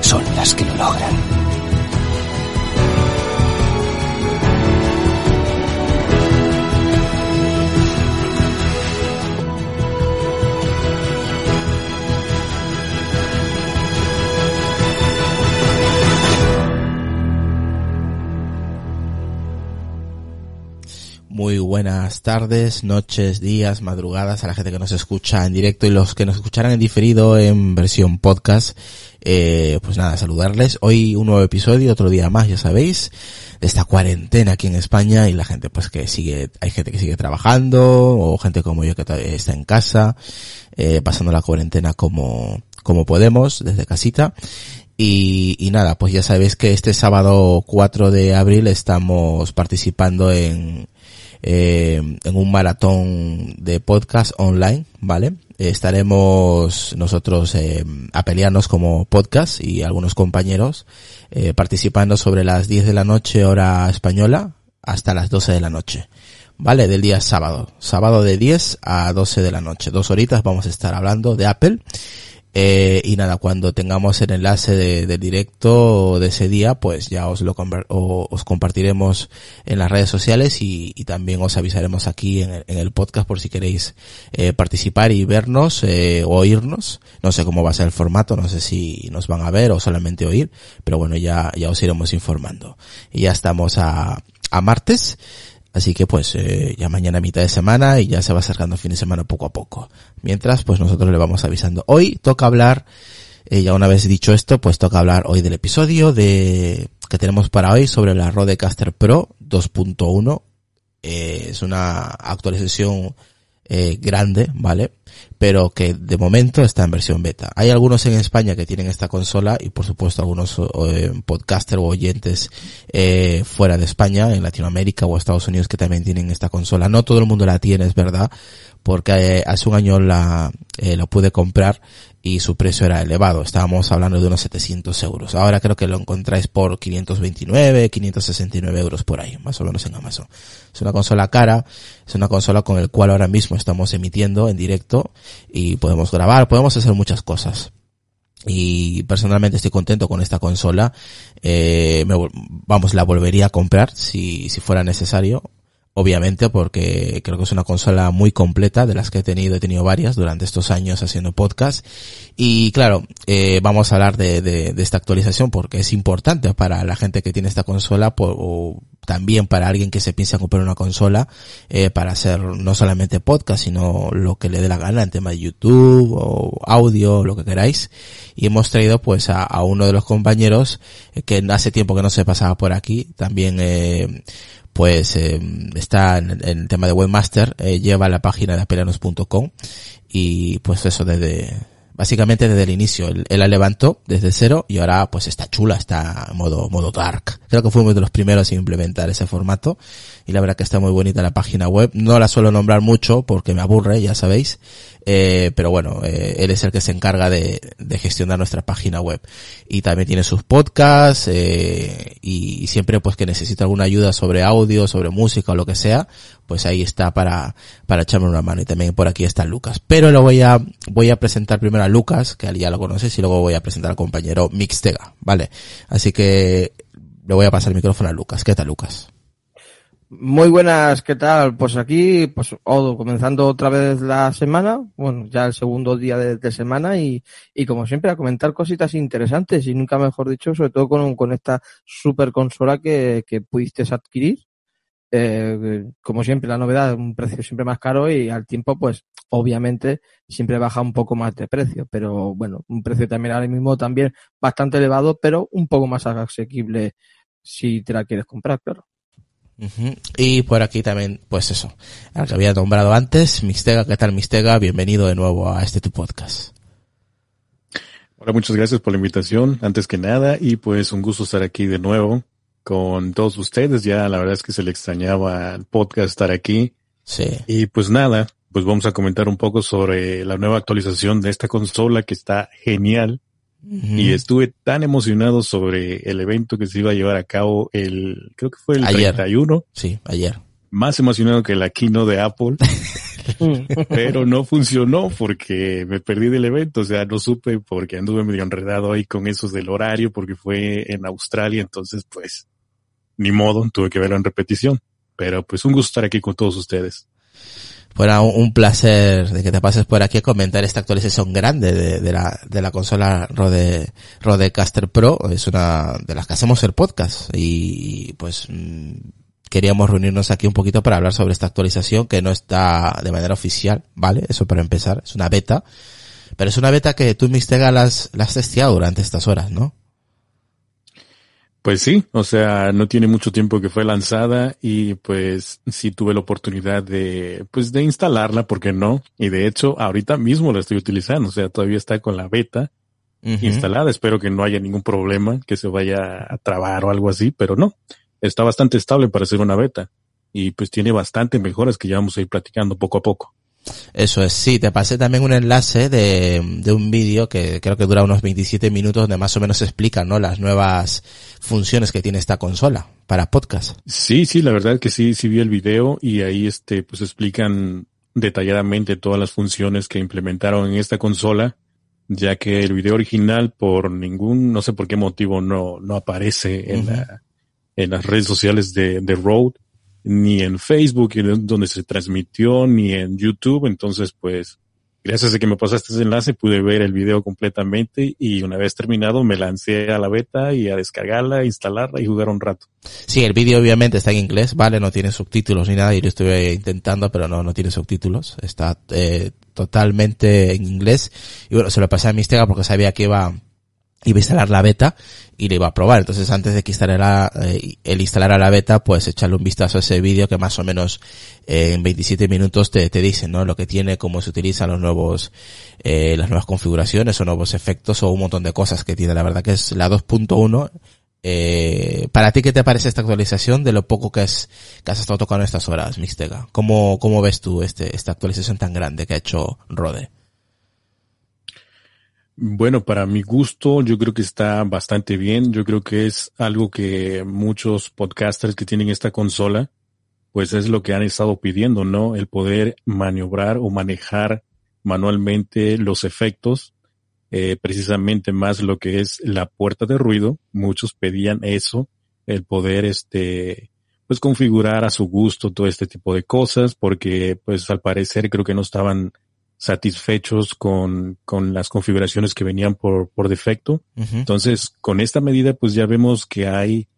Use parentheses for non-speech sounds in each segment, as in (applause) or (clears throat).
son las que lo logran. Muy buenas tardes, noches, días, madrugadas a la gente que nos escucha en directo y los que nos escucharán en diferido en versión podcast. Eh, pues nada, saludarles. Hoy un nuevo episodio, otro día más, ya sabéis, de esta cuarentena aquí en España y la gente pues que sigue, hay gente que sigue trabajando o gente como yo que está en casa, eh, pasando la cuarentena como, como podemos desde casita. Y, y, nada, pues ya sabéis que este sábado 4 de abril estamos participando en, eh, en un maratón de podcast online, ¿vale? estaremos nosotros eh, a pelearnos como podcast y algunos compañeros eh, participando sobre las 10 de la noche hora española hasta las 12 de la noche. ¿Vale? Del día sábado. Sábado de 10 a 12 de la noche. Dos horitas vamos a estar hablando de Apple eh, y nada, cuando tengamos el enlace de, directo de ese día, pues ya os lo os compartiremos en las redes sociales y, y también os avisaremos aquí en el, en el podcast por si queréis eh, participar y vernos eh, o oírnos. No sé cómo va a ser el formato, no sé si nos van a ver o solamente oír, pero bueno, ya, ya os iremos informando. Y ya estamos a, a martes. Así que pues eh, ya mañana mitad de semana y ya se va acercando fin de semana poco a poco. Mientras pues nosotros le vamos avisando. Hoy toca hablar, eh, ya una vez dicho esto, pues toca hablar hoy del episodio de que tenemos para hoy sobre la Rodecaster Pro 2.1. Eh, es una actualización eh, grande, ¿vale? Pero que de momento está en versión beta. Hay algunos en España que tienen esta consola y por supuesto algunos eh, podcasters o oyentes eh, fuera de España, en Latinoamérica o Estados Unidos que también tienen esta consola. No todo el mundo la tiene, es verdad, porque eh, hace un año la, eh, lo pude comprar y su precio era elevado. Estábamos hablando de unos 700 euros. Ahora creo que lo encontráis por 529, 569 euros por ahí, más o menos en Amazon. Es una consola cara, es una consola con el cual ahora mismo estamos emitiendo en directo y podemos grabar, podemos hacer muchas cosas. Y personalmente estoy contento con esta consola. Eh, me, vamos, la volvería a comprar si, si fuera necesario obviamente porque creo que es una consola muy completa de las que he tenido, he tenido varias durante estos años haciendo podcast. Y claro, eh, vamos a hablar de, de, de, esta actualización porque es importante para la gente que tiene esta consola por, o también para alguien que se piensa comprar una consola eh, para hacer no solamente podcast sino lo que le dé la gana en tema de YouTube o audio, lo que queráis. Y hemos traído pues a, a uno de los compañeros eh, que hace tiempo que no se pasaba por aquí, también eh, pues eh, está en, el tema de webmaster, eh, lleva la página de apelanos.com y pues eso desde, básicamente desde el inicio, él, la levantó desde cero y ahora pues está chula, está en modo, modo dark. Creo que fuimos de los primeros en implementar ese formato y la verdad que está muy bonita la página web. No la suelo nombrar mucho porque me aburre, ya sabéis, eh, pero bueno, eh, él es el que se encarga de, de, gestionar nuestra página web. Y también tiene sus podcasts, eh, y, y, siempre pues que necesita alguna ayuda sobre audio, sobre música o lo que sea, pues ahí está para, para echarme una mano. Y también por aquí está Lucas. Pero lo voy a, voy a presentar primero a Lucas, que ya lo conoces, y luego voy a presentar al compañero Mixtega, ¿vale? Así que le voy a pasar el micrófono a Lucas. ¿Qué tal Lucas? Muy buenas, ¿qué tal? Pues aquí, pues Odo, comenzando otra vez la semana, bueno, ya el segundo día de, semana y, y como siempre a comentar cositas interesantes y nunca mejor dicho, sobre todo con, con esta super consola que, que pudiste adquirir. Eh, como siempre, la novedad, un precio siempre más caro y al tiempo, pues, obviamente, siempre baja un poco más de precio, pero bueno, un precio también ahora mismo también bastante elevado, pero un poco más asequible si te la quieres comprar, claro. Y por aquí también, pues eso, al que había nombrado antes, Mistega, ¿qué tal Mistega? Bienvenido de nuevo a este tu podcast. Hola, muchas gracias por la invitación, antes que nada, y pues un gusto estar aquí de nuevo con todos ustedes. Ya la verdad es que se le extrañaba al podcast estar aquí. Sí. Y pues nada, pues vamos a comentar un poco sobre la nueva actualización de esta consola que está genial. Y estuve tan emocionado sobre el evento que se iba a llevar a cabo el, creo que fue el ayer. 31. Sí, ayer. Más emocionado que la keynote de Apple. (laughs) pero no funcionó porque me perdí del evento, o sea, no supe porque anduve medio enredado ahí con esos del horario porque fue en Australia, entonces pues ni modo, tuve que verlo en repetición. Pero pues un gusto estar aquí con todos ustedes. Fuera un, placer de que te pases por aquí a comentar esta actualización grande de, la, de la consola Rode, Rodecaster Pro. Es una de las que hacemos el podcast y pues mm, queríamos reunirnos aquí un poquito para hablar sobre esta actualización que no está de manera oficial, ¿vale? Eso para empezar, es una beta. Pero es una beta que tú, Mistega, las, las has testeado durante estas horas, ¿no? Pues sí, o sea, no tiene mucho tiempo que fue lanzada y pues sí tuve la oportunidad de, pues de instalarla, ¿por qué no? Y de hecho, ahorita mismo la estoy utilizando, o sea, todavía está con la beta instalada. Espero que no haya ningún problema, que se vaya a trabar o algo así, pero no. Está bastante estable para ser una beta y pues tiene bastante mejoras que ya vamos a ir platicando poco a poco. Eso es, sí, te pasé también un enlace de, de un vídeo que creo que dura unos 27 minutos donde más o menos explica, ¿no? Las nuevas funciones que tiene esta consola para podcast. Sí, sí, la verdad que sí, sí vi el video y ahí este, pues explican detalladamente todas las funciones que implementaron en esta consola, ya que el video original por ningún, no sé por qué motivo no, no aparece en la, en las redes sociales de, de Rode ni en Facebook, donde se transmitió, ni en YouTube. Entonces, pues, gracias a que me pasaste ese enlace, pude ver el video completamente y una vez terminado me lancé a la beta y a descargarla, instalarla y jugar un rato. Sí, el vídeo obviamente está en inglés, vale, no tiene subtítulos ni nada, yo lo estuve intentando, pero no, no tiene subtítulos, está eh, totalmente en inglés. Y bueno, se lo pasé a Mistega porque sabía que iba iba a instalar la beta y le iba a probar. Entonces antes de que instalara, eh, el instalar la beta, pues echarle un vistazo a ese vídeo que más o menos eh, en 27 minutos te, te dice, ¿no? Lo que tiene, cómo se utilizan los nuevos, eh, las nuevas configuraciones o nuevos efectos o un montón de cosas que tiene. La verdad que es la 2.1. Eh, ¿Para ti qué te parece esta actualización de lo poco que, es, que has estado tocando estas horas, Mistega? ¿Cómo, cómo ves tú este, esta actualización tan grande que ha hecho Rode? Bueno, para mi gusto, yo creo que está bastante bien. Yo creo que es algo que muchos podcasters que tienen esta consola, pues es lo que han estado pidiendo, ¿no? El poder maniobrar o manejar manualmente los efectos, eh, precisamente más lo que es la puerta de ruido. Muchos pedían eso, el poder, este, pues configurar a su gusto todo este tipo de cosas, porque pues al parecer creo que no estaban satisfechos con, con las configuraciones que venían por, por defecto. Entonces, con esta medida, pues ya vemos que hay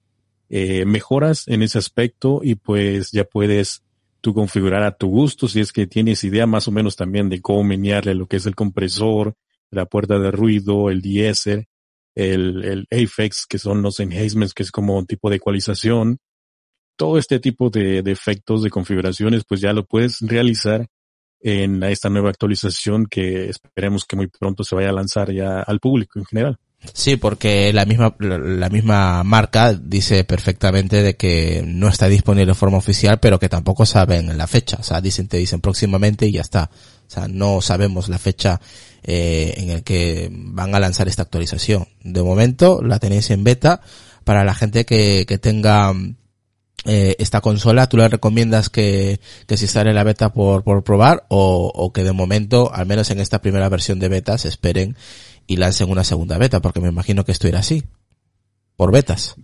eh, mejoras en ese aspecto y pues ya puedes tú configurar a tu gusto si es que tienes idea más o menos también de cómo menearle lo que es el compresor, la puerta de ruido, el deesser, el, el Apex, que son los enhancements, que es como un tipo de ecualización. Todo este tipo de, de efectos, de configuraciones, pues ya lo puedes realizar en esta nueva actualización que esperemos que muy pronto se vaya a lanzar ya al público en general. Sí, porque la misma, la misma marca dice perfectamente de que no está disponible de forma oficial, pero que tampoco saben la fecha. O sea, dicen, te dicen próximamente y ya está. O sea, no sabemos la fecha eh, en el que van a lanzar esta actualización. De momento la tenéis en beta para la gente que, que tenga eh, esta consola, ¿tú le recomiendas que, que se instale la beta por, por probar o, o que de momento, al menos en esta primera versión de beta, se esperen y lancen una segunda beta? Porque me imagino que esto irá así, por betas.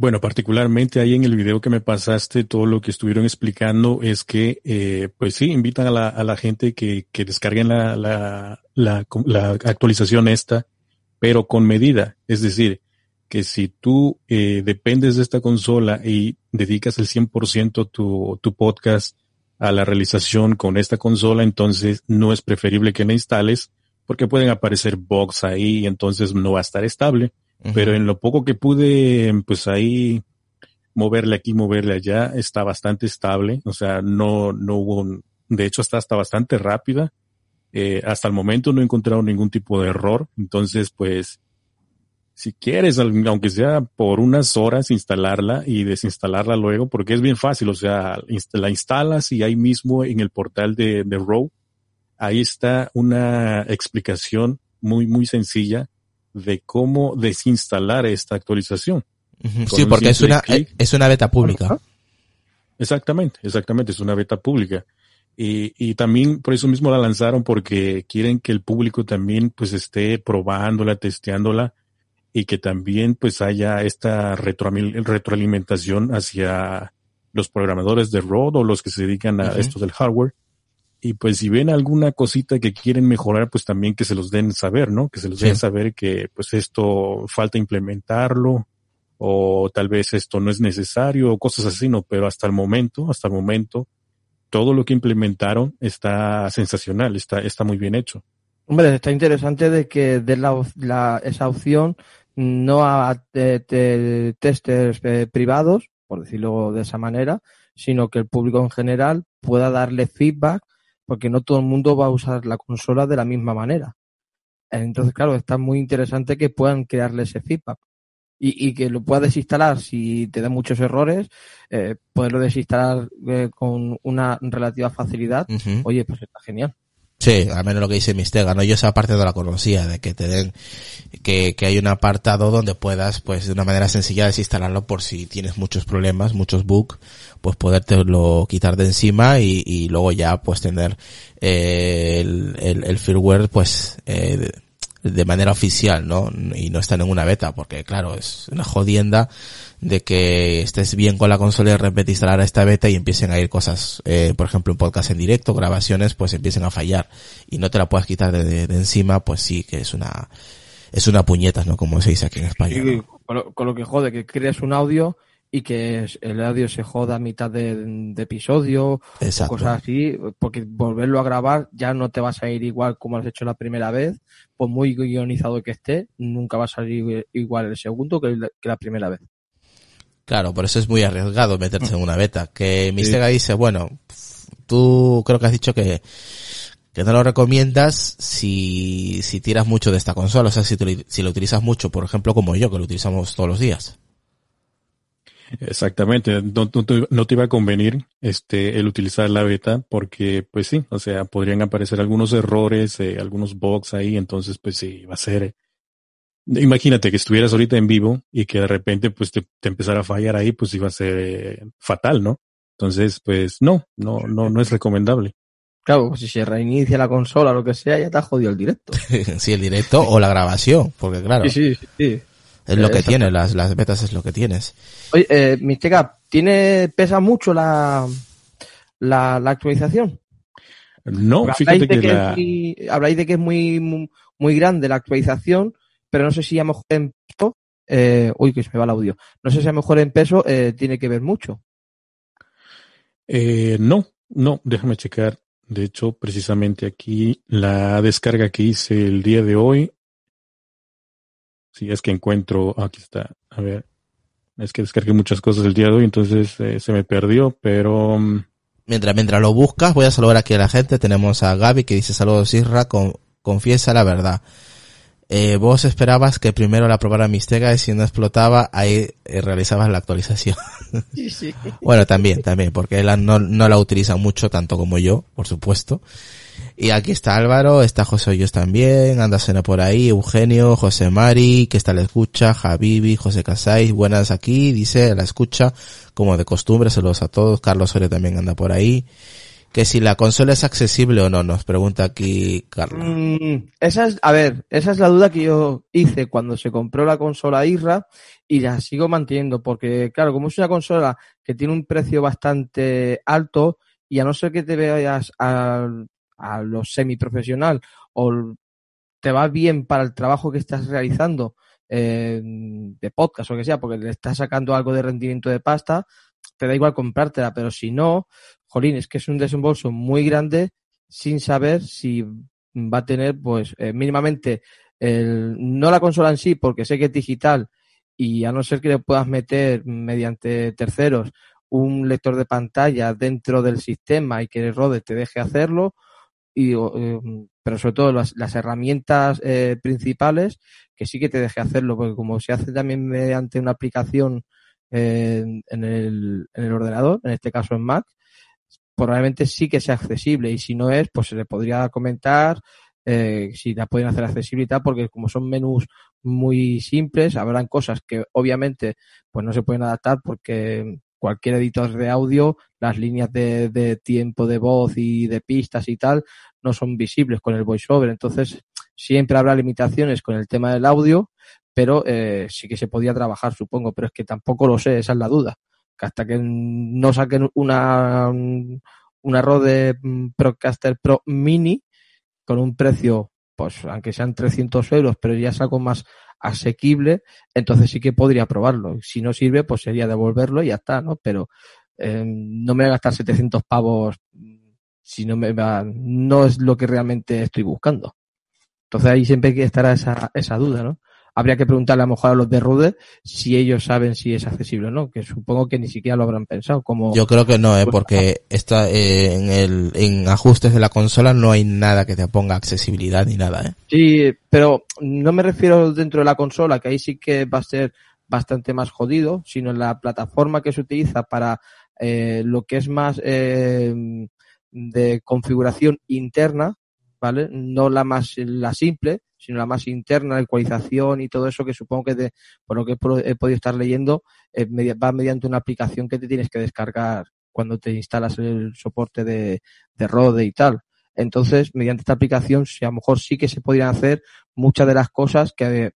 Bueno, particularmente ahí en el video que me pasaste, todo lo que estuvieron explicando es que, eh, pues sí, invitan a la, a la gente que, que descarguen la, la, la, la, actualización esta, pero con medida. Es decir, que si tú eh, dependes de esta consola y dedicas el 100% tu, tu podcast a la realización con esta consola, entonces no es preferible que la instales porque pueden aparecer bugs ahí y entonces no va a estar estable pero en lo poco que pude, pues ahí moverle aquí, moverle allá, está bastante estable. O sea, no, no hubo, un, de hecho está hasta bastante rápida. Eh, hasta el momento no he encontrado ningún tipo de error. Entonces, pues, si quieres, aunque sea por unas horas, instalarla y desinstalarla luego, porque es bien fácil. O sea, la instalas y ahí mismo en el portal de, de Row, ahí está una explicación muy, muy sencilla de cómo desinstalar esta actualización. Sí, porque es una, es una beta pública. Exactamente, exactamente, es una beta pública. Y, y también por eso mismo la lanzaron porque quieren que el público también pues esté probándola, testeándola y que también pues haya esta retroalimentación hacia los programadores de Rode o los que se dedican a esto del hardware y pues si ven alguna cosita que quieren mejorar, pues también que se los den saber, ¿no? Que se los den saber que pues esto falta implementarlo o tal vez esto no es necesario o cosas así, ¿no? Pero hasta el momento, hasta el momento, todo lo que implementaron está sensacional, está, está muy bien hecho. Hombre, está interesante de que den la, esa opción no a testers eh, privados, por decirlo de esa manera, sino que el público en general pueda darle feedback porque no todo el mundo va a usar la consola de la misma manera. Entonces, claro, está muy interesante que puedan crearle ese feedback y, y que lo puedas desinstalar si te da muchos errores, eh, poderlo desinstalar eh, con una relativa facilidad. Oye, pues está genial. Sí, al menos lo que dice Mistega, ¿no? Yo esa parte de la conocía, de que te den, que, que hay un apartado donde puedas, pues, de una manera sencilla desinstalarlo por si tienes muchos problemas, muchos bugs, pues podértelo quitar de encima y, y luego ya, pues, tener, eh, el, el, el, firmware, pues, eh, de manera oficial, ¿no? Y no estar en una beta, porque claro, es una jodienda de que estés bien con la consola y de repente instalar esta beta y empiecen a ir cosas, eh, por ejemplo, un podcast en directo, grabaciones, pues empiecen a fallar y no te la puedas quitar de, encima, pues sí que es una, es una puñeta, ¿no? Como se dice aquí en España. con, lo, que jode, que creas un audio y que el audio se joda a mitad de, episodio o cosas así, porque volverlo a grabar ya no te va a salir igual como has hecho la primera vez, pues muy guionizado que esté, nunca va a salir igual el segundo que, la primera vez. Claro, por eso es muy arriesgado meterse en una beta. Que Mistega dice, bueno, tú creo que has dicho que, que no lo recomiendas si, si tiras mucho de esta consola, o sea, si, si lo utilizas mucho, por ejemplo, como yo, que lo utilizamos todos los días. Exactamente, no, no, te iba a convenir este el utilizar la beta porque pues sí, o sea, podrían aparecer algunos errores, eh, algunos bugs ahí, entonces pues sí, va a ser imagínate que estuvieras ahorita en vivo y que de repente pues te, te empezara a fallar ahí, pues iba a ser eh, fatal, ¿no? Entonces, pues no, no, no, no es recomendable. Claro, pues si se reinicia la consola o lo que sea, ya te ha jodido el directo. (laughs) sí, el directo o la grabación, porque claro. Sí, sí, sí. Es lo que tiene, las, las betas es lo que tienes. Oye, eh, Mistega, ¿tiene, pesa mucho la, la, actualización? No, fíjate que, la... habláis de que es muy, muy, grande la actualización, pero no sé si a lo mejor en peso, eh, uy, que se me va el audio, no sé si a lo mejor en peso eh, tiene que ver mucho. Eh, no, no, déjame checar. De hecho, precisamente aquí la descarga que hice el día de hoy si es que encuentro, aquí está, a ver, es que descargué muchas cosas el día de hoy, entonces eh, se me perdió, pero... Mm, mientras, mientras lo buscas, voy a saludar aquí a la gente, tenemos a Gaby que dice saludos Isra, con, confiesa la verdad. Eh, vos esperabas que primero la probara Mistega y si no explotaba, ahí eh, realizabas la actualización. (laughs) Sí, sí. bueno, también, también, porque él no, no la utiliza mucho, tanto como yo, por supuesto. Y aquí está Álvaro, está José Hoyos también, anda Sena por ahí, Eugenio, José Mari, que está la escucha, Javibi, José Casais, buenas aquí, dice la escucha, como de costumbre, saludos a todos, Carlos Soria también anda por ahí. Que si la consola es accesible o no, nos pregunta aquí Carla. Mm, esa es, a ver, esa es la duda que yo hice cuando se compró la consola IRA y la sigo manteniendo porque, claro, como es una consola que tiene un precio bastante alto y a no ser que te veas a, a lo semiprofesional o te va bien para el trabajo que estás realizando eh, de podcast o que sea, porque le estás sacando algo de rendimiento de pasta, te da igual comprártela, pero si no, jolín, es que es un desembolso muy grande sin saber si va a tener, pues, eh, mínimamente, el, no la consola en sí, porque sé que es digital y a no ser que le puedas meter mediante terceros un lector de pantalla dentro del sistema y que el Rode te deje hacerlo, y, eh, pero sobre todo las, las herramientas eh, principales que sí que te deje hacerlo, porque como se hace también mediante una aplicación eh, en, el, en el ordenador, en este caso en Mac, probablemente sí que sea accesible y si no es, pues se le podría comentar eh, si la pueden hacer accesible y tal, porque como son menús muy simples, habrán cosas que obviamente pues no se pueden adaptar porque cualquier editor de audio, las líneas de, de tiempo de voz y de pistas y tal no son visibles con el voiceover. Entonces, siempre habrá limitaciones con el tema del audio, pero eh, sí que se podía trabajar, supongo, pero es que tampoco lo sé, esa es la duda. Hasta que no saquen una, una Rode Procaster Pro Mini con un precio, pues aunque sean 300 euros, pero ya es algo más asequible, entonces sí que podría probarlo. Si no sirve, pues sería devolverlo y ya está, ¿no? Pero eh, no me voy a gastar 700 pavos si no me va, no es lo que realmente estoy buscando. Entonces ahí siempre estará esa, esa duda, ¿no? Habría que preguntarle a lo mejor a los de Rude si ellos saben si es accesible o no, que supongo que ni siquiera lo habrán pensado. Como Yo creo que no, ¿eh? porque está eh, en el en ajustes de la consola no hay nada que te ponga accesibilidad ni nada, ¿eh? Sí, pero no me refiero dentro de la consola, que ahí sí que va a ser bastante más jodido, sino en la plataforma que se utiliza para eh, lo que es más eh, de configuración interna, ¿vale? No la más, la simple, sino la más interna, la ecualización y todo eso que supongo que de, por lo que he, podido estar leyendo, eh, va mediante una aplicación que te tienes que descargar cuando te instalas el soporte de, de Rode y tal. Entonces, mediante esta aplicación, si a lo mejor sí que se podrían hacer muchas de las cosas que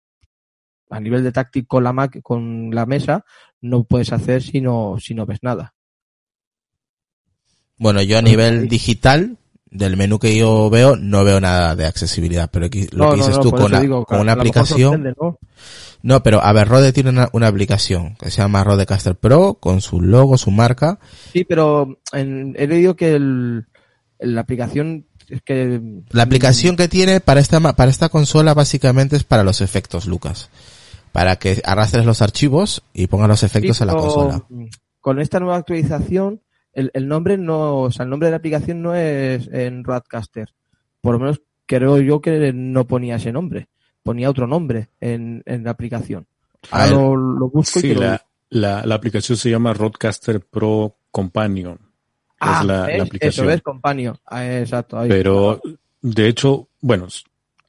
a nivel de táctil con la Mac, con la mesa, no puedes hacer si no, si no ves nada. Bueno, yo a nivel digital, del menú que yo veo, no veo nada de accesibilidad, pero aquí, lo No, que dices no, tú con, eso la- digo, con que una aplicación, ¿no? pero a ver, Rode tiene una, una aplicación que se llama Rodecaster Pro, con su logo, su marca, Sí, pero en- he leído que el, la aplicación es que La aplicación que tiene para esta, para esta consola básicamente es para los efectos, Lucas. Para que arrastres los archivos y pongas los efectos Sí, a la consola. Con esta nueva actualización, el, el nombre no, o sea, el nombre de la aplicación no es en Roadcaster. Por lo menos creo yo que no ponía ese nombre. Ponía otro nombre en, en la aplicación. Ahora Ah, lo, lo busco Sí, la, la, la aplicación se llama Roadcaster Pro Companion. Ah, es la, aplicación. Eso es Companion. Ah, exacto. ahí. Pero, de hecho, bueno,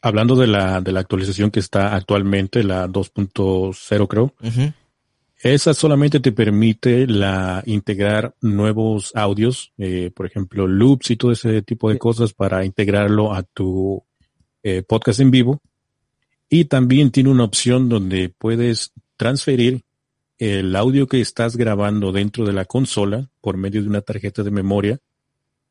hablando de la, de la actualización que está actualmente, la 2.0 creo, Ujú. Esa solamente te permite la integrar nuevos audios, eh, por ejemplo, loops y todo ese tipo de cosas para integrarlo a tu eh, podcast en vivo. Y también tiene una opción donde puedes transferir el audio que estás grabando dentro de la consola por medio de una tarjeta de memoria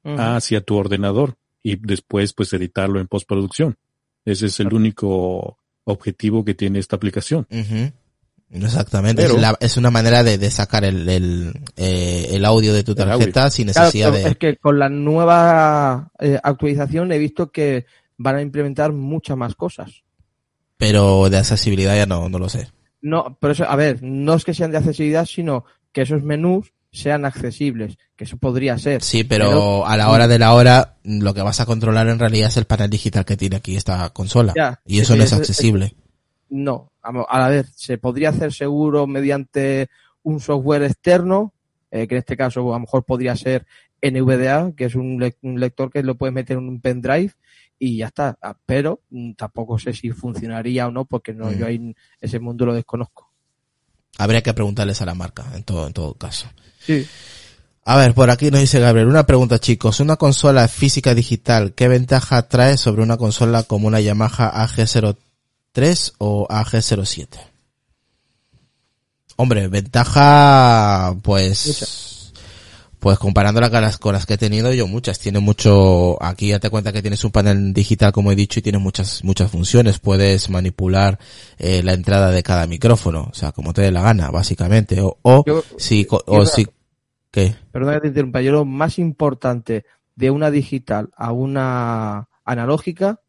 hacia tu ordenador y después pues editarlo en postproducción. Ese es el único objetivo que tiene esta aplicación. Exactamente. Pero- es, la- es una manera de, de sacar el, el, eh, el audio de tu tarjeta sin Claro, necesidad pero de... es que con la nueva eh, actualización he visto que van a implementar muchas más cosas. Pero de accesibilidad ya no, no lo sé. No, pero eso, a ver, no es que sean de accesibilidad, sino que esos menús sean accesibles, que eso podría ser. Sí, pero, Pero- a la hora de la hora lo que vas a controlar en realidad es el panel digital que tiene aquí esta consola. Ya, y eso no es es- accesible. No, a, mo- a ver, se podría hacer seguro mediante un software externo, eh, que en este caso a lo mejor podría ser NVDA, que es un, lec- un lector que lo puedes meter en un pendrive y ya está. Ah, Pero mm, tampoco sé si funcionaría o no, porque no, Mm. yo ahí ese mundo lo desconozco. Habría que preguntarles a la marca en todo, en todo caso. Sí. A ver, por aquí nos dice Gabriel, una pregunta chicos, una consola física digital, ¿qué ventaja trae sobre una consola como una Yamaha AG03 o AG07? Hombre, ventaja, pues, pues comparándola con las, con las que he tenido yo muchas, tiene mucho, aquí ya te cuenta que tienes un panel digital como he dicho y tiene muchas, muchas funciones, puedes manipular eh, la entrada de cada micrófono, o sea, como te dé la gana, básicamente, o, o Yo- si, co- yo- o si, ¿qué? Perdona que te interrumpa, yo lo más importante de una digital a una analógica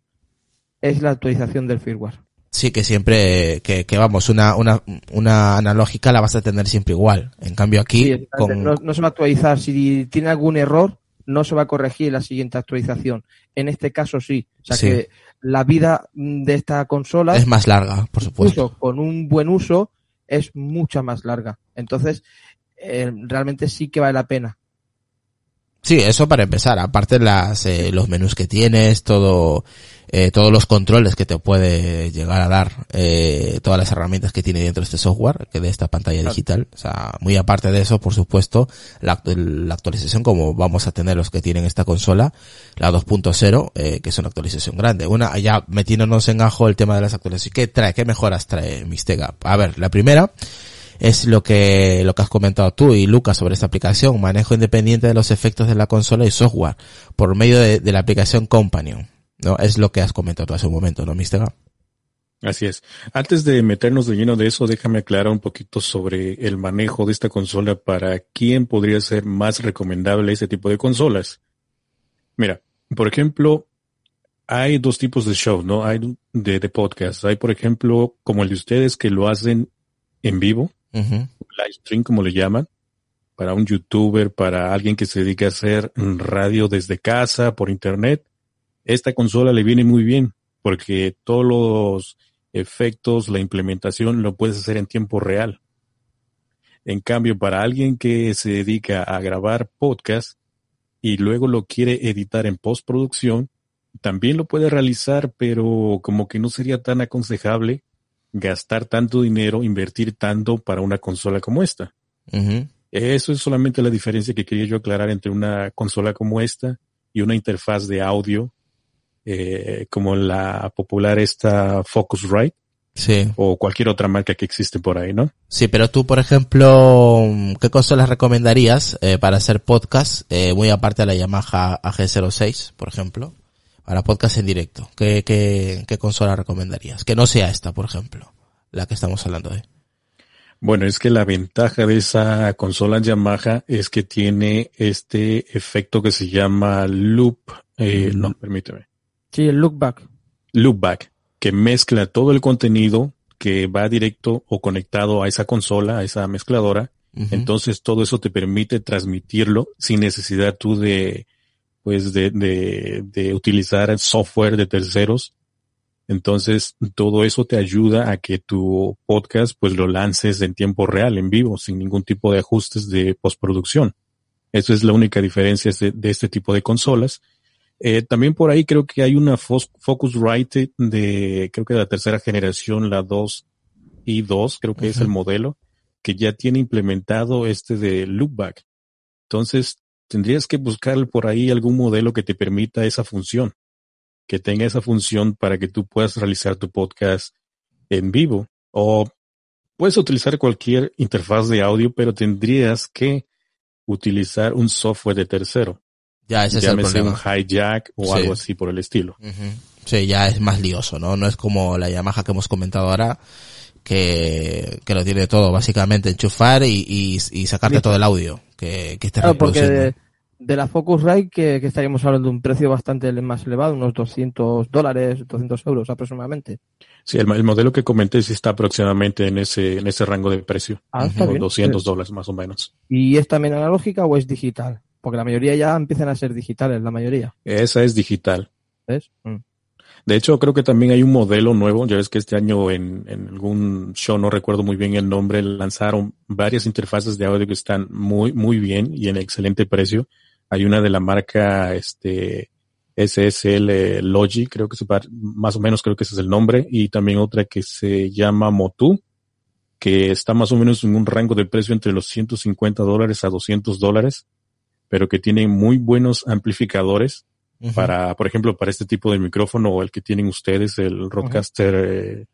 es la actualización del firmware. Sí, que siempre, que, que vamos, una, una, una analógica la vas a tener siempre igual. En cambio aquí, Sí, exactamente. con, no, no se va a actualizar. Si tiene algún error, no se va a corregir en la siguiente actualización. En este caso sí. O sea Sí. que la vida de esta consola, es más larga, por supuesto. incluso con un buen uso, es mucha más larga. Entonces, eh, realmente sí que vale la pena. Sí, eso para empezar. Aparte las, eh, los menús que tienes, todo, eh, todos los controles que te puede llegar a dar, eh, todas las herramientas que tiene dentro de este software, que de esta pantalla digital. O sea, muy aparte de eso, por supuesto, la, la actualización como vamos a tener los que tienen esta consola, la 2.0, eh, que es una actualización grande. Una, ya metiéndonos en ajo el tema de las actualizaciones. ¿Qué trae? ¿Qué mejoras trae Mistega? A ver, la primera, es lo que, lo que has comentado tú y Lucas sobre esta aplicación, manejo independiente de los efectos de la consola y software, por medio de, de la aplicación Companion, ¿no? Es lo que has comentado tú hace un momento, ¿no, Mistega? Así es. Antes de meternos de lleno de eso, déjame aclarar un poquito sobre el manejo de esta consola para quién podría ser más recomendable ese tipo de consolas. Mira, por ejemplo, hay dos tipos de shows, ¿no? Hay de, de podcast. Hay, por ejemplo, como el de ustedes que lo hacen en vivo, live stream, como le llaman, para un youtuber, para alguien que se dedica a hacer radio desde casa, por internet. Esta consola le viene muy bien porque todos los efectos, la implementación lo puedes hacer en tiempo real. En cambio, para alguien que se dedica a grabar podcast y luego lo quiere editar en postproducción, también lo puede realizar, pero como que no sería tan aconsejable gastar tanto dinero, invertir tanto para una consola como esta. Eso es solamente la diferencia que quería yo aclarar entre una consola como esta y una interfaz de audio eh, como la popular esta Focusrite Sí. o cualquier otra marca que existe por ahí, ¿no? Sí, pero tú, por ejemplo, ¿qué consolas recomendarías eh, para hacer podcast? Eh, muy aparte de la Yamaha AG06, por ejemplo, para podcast en directo. ¿Qué, qué, qué consola recomendarías? Que no sea esta, por ejemplo, la que estamos hablando hoy. Bueno, es que la ventaja de esa consola Yamaha es que tiene este efecto que se llama loop, eh, no, permíteme, Sí, el look back. loopback, que mezcla todo el contenido que va directo o conectado a esa consola, a esa mezcladora. Entonces todo eso te permite transmitirlo sin necesidad tú de, pues de, de, de utilizar software de terceros. Entonces todo eso te ayuda a que tu podcast pues lo lances en tiempo real, en vivo, sin ningún tipo de ajustes de postproducción. Eso es la única diferencia de, de este tipo de consolas. Eh, también por ahí creo que hay una Focusrite de, creo que de la tercera generación, la 2 y 2, creo que es el modelo, que ya tiene implementado este de loopback. Entonces, tendrías que buscar por ahí algún modelo que te permita esa función, que tenga esa función para que tú puedas realizar tu podcast en vivo. O puedes utilizar cualquier interfaz de audio, pero tendrías que utilizar un software de tercero. Ya, ese es el Llámese un problema. hijack o Sí. algo así por el estilo. Ujú. Sí, ya es más lioso, ¿no? No es como la Yamaha que hemos comentado ahora, que, que lo tiene todo, básicamente enchufar y, y, y sacarte Listo. todo el audio que, que estés Claro, porque reproduciendo. de, de la Focusrite que, que estaríamos hablando de un precio bastante más elevado, unos 200 dólares, 200 euros aproximadamente. Sí, el, el modelo que comenté sí está aproximadamente en ese, en ese rango de precio. Ah, está Ujú, bien. 200 dólares más o menos. ¿Y es también analógica o es digital? Porque la mayoría ya empiezan a ser digitales, la mayoría. Esa es digital. ¿Ves? Mm. De hecho, creo que también hay un modelo nuevo. Ya ves que este año en, en algún show, no recuerdo muy bien el nombre, lanzaron varias interfaces de audio que están muy, muy bien y en excelente precio. Hay una de la marca, este, SSL Logi, creo que se más o menos creo que ese es el nombre, y también otra que se llama Motu, que está más o menos en un rango de precio entre los 150 dólares a 200 dólares. Pero que tienen muy buenos amplificadores para, por ejemplo, para este tipo de micrófono o el que tienen ustedes, el Roadcaster, eh,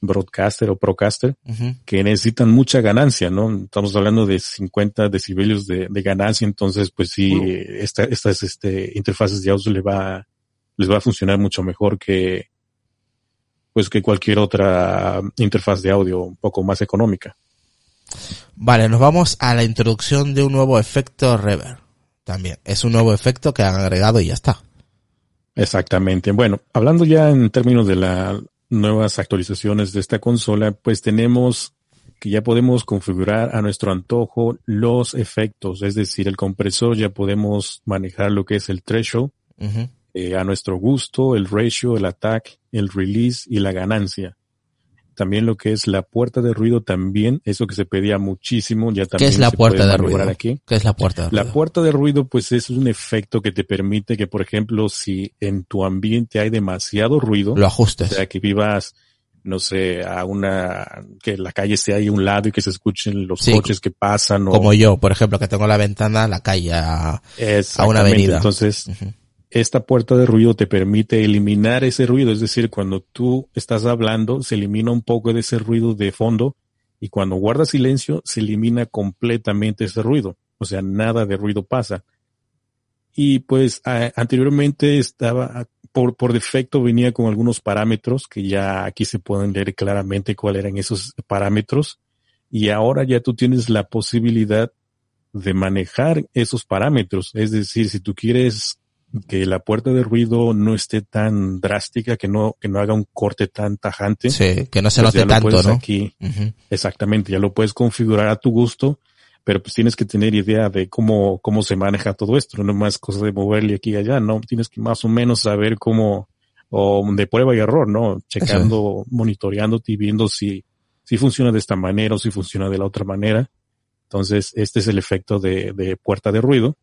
Broadcaster o Procaster, que necesitan mucha ganancia, ¿no? Estamos hablando de 50 decibelios de, ganancia, entonces pues sí, estas este, interfaces de audio les va, les va a funcionar mucho mejor que, pues que cualquier otra interfaz de audio un poco más económica. Vale, nos vamos a la introducción de un nuevo efecto reverb. También es un nuevo efecto que han agregado y ya está. Exactamente. Bueno, hablando ya en términos de las nuevas actualizaciones de esta consola, pues tenemos que ya podemos configurar a nuestro antojo los efectos, es decir, el compresor ya podemos manejar lo que es el threshold eh, a nuestro gusto, el ratio, el attack, el release y la ganancia. También lo que es la puerta de ruido también, eso que se pedía muchísimo, ya también ¿Qué es la puerta de ruido? Aquí. ¿Qué es la puerta de ruido? La puerta de ruido pues es un efecto que te permite que, por ejemplo, si en tu ambiente hay demasiado ruido, lo ajustes. O sea, que vivas no sé, a una, que la calle esté ahí a un lado y que se escuchen los coches que pasan. O... Como yo, por ejemplo, que tengo la ventana, la calle a, a una avenida. Entonces, esta puerta de ruido te permite eliminar ese ruido, es decir, cuando tú estás hablando, se elimina un poco de ese ruido de fondo y cuando guardas silencio, se elimina completamente ese ruido. O sea, nada de ruido pasa. Y pues anteriormente estaba, por, por defecto venía con algunos parámetros que ya aquí se pueden leer claramente cuáles eran esos parámetros. Y ahora ya tú tienes la posibilidad de manejar esos parámetros. Es decir, si tú quieres que la puerta de ruido no esté tan drástica, que no, que no haga un corte tan tajante. Sí, que no se pues note tanto, ¿no? Aquí, Exactamente, ya lo puedes configurar a tu gusto, pero pues tienes que tener idea de cómo, cómo se maneja todo esto, no más cosas de moverle aquí y allá, ¿no? Tienes que más o menos saber cómo, o de prueba y error, ¿no? Checando, monitoreándote y viendo si, si funciona de esta manera o si funciona de la otra manera. Entonces, este es el efecto de, de puerta de ruido.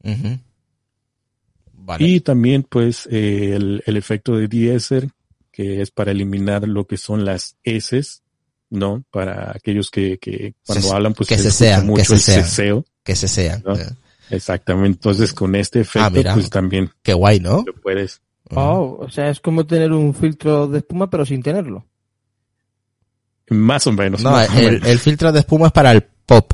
Y también, pues, eh, el, el, efecto de deesser, que es para eliminar lo que son las S, ¿no? Para aquellos que, que cuando hablan, pues, que se sean, mucho que se sean, Que se sean. Exactamente. Entonces, con este ah, efecto, pues también. Qué guay, ¿no? puedes. Oh, o sea, es como tener un filtro de espuma, pero sin tenerlo. Más o menos. No, el, el, filtro de espuma es para el pop.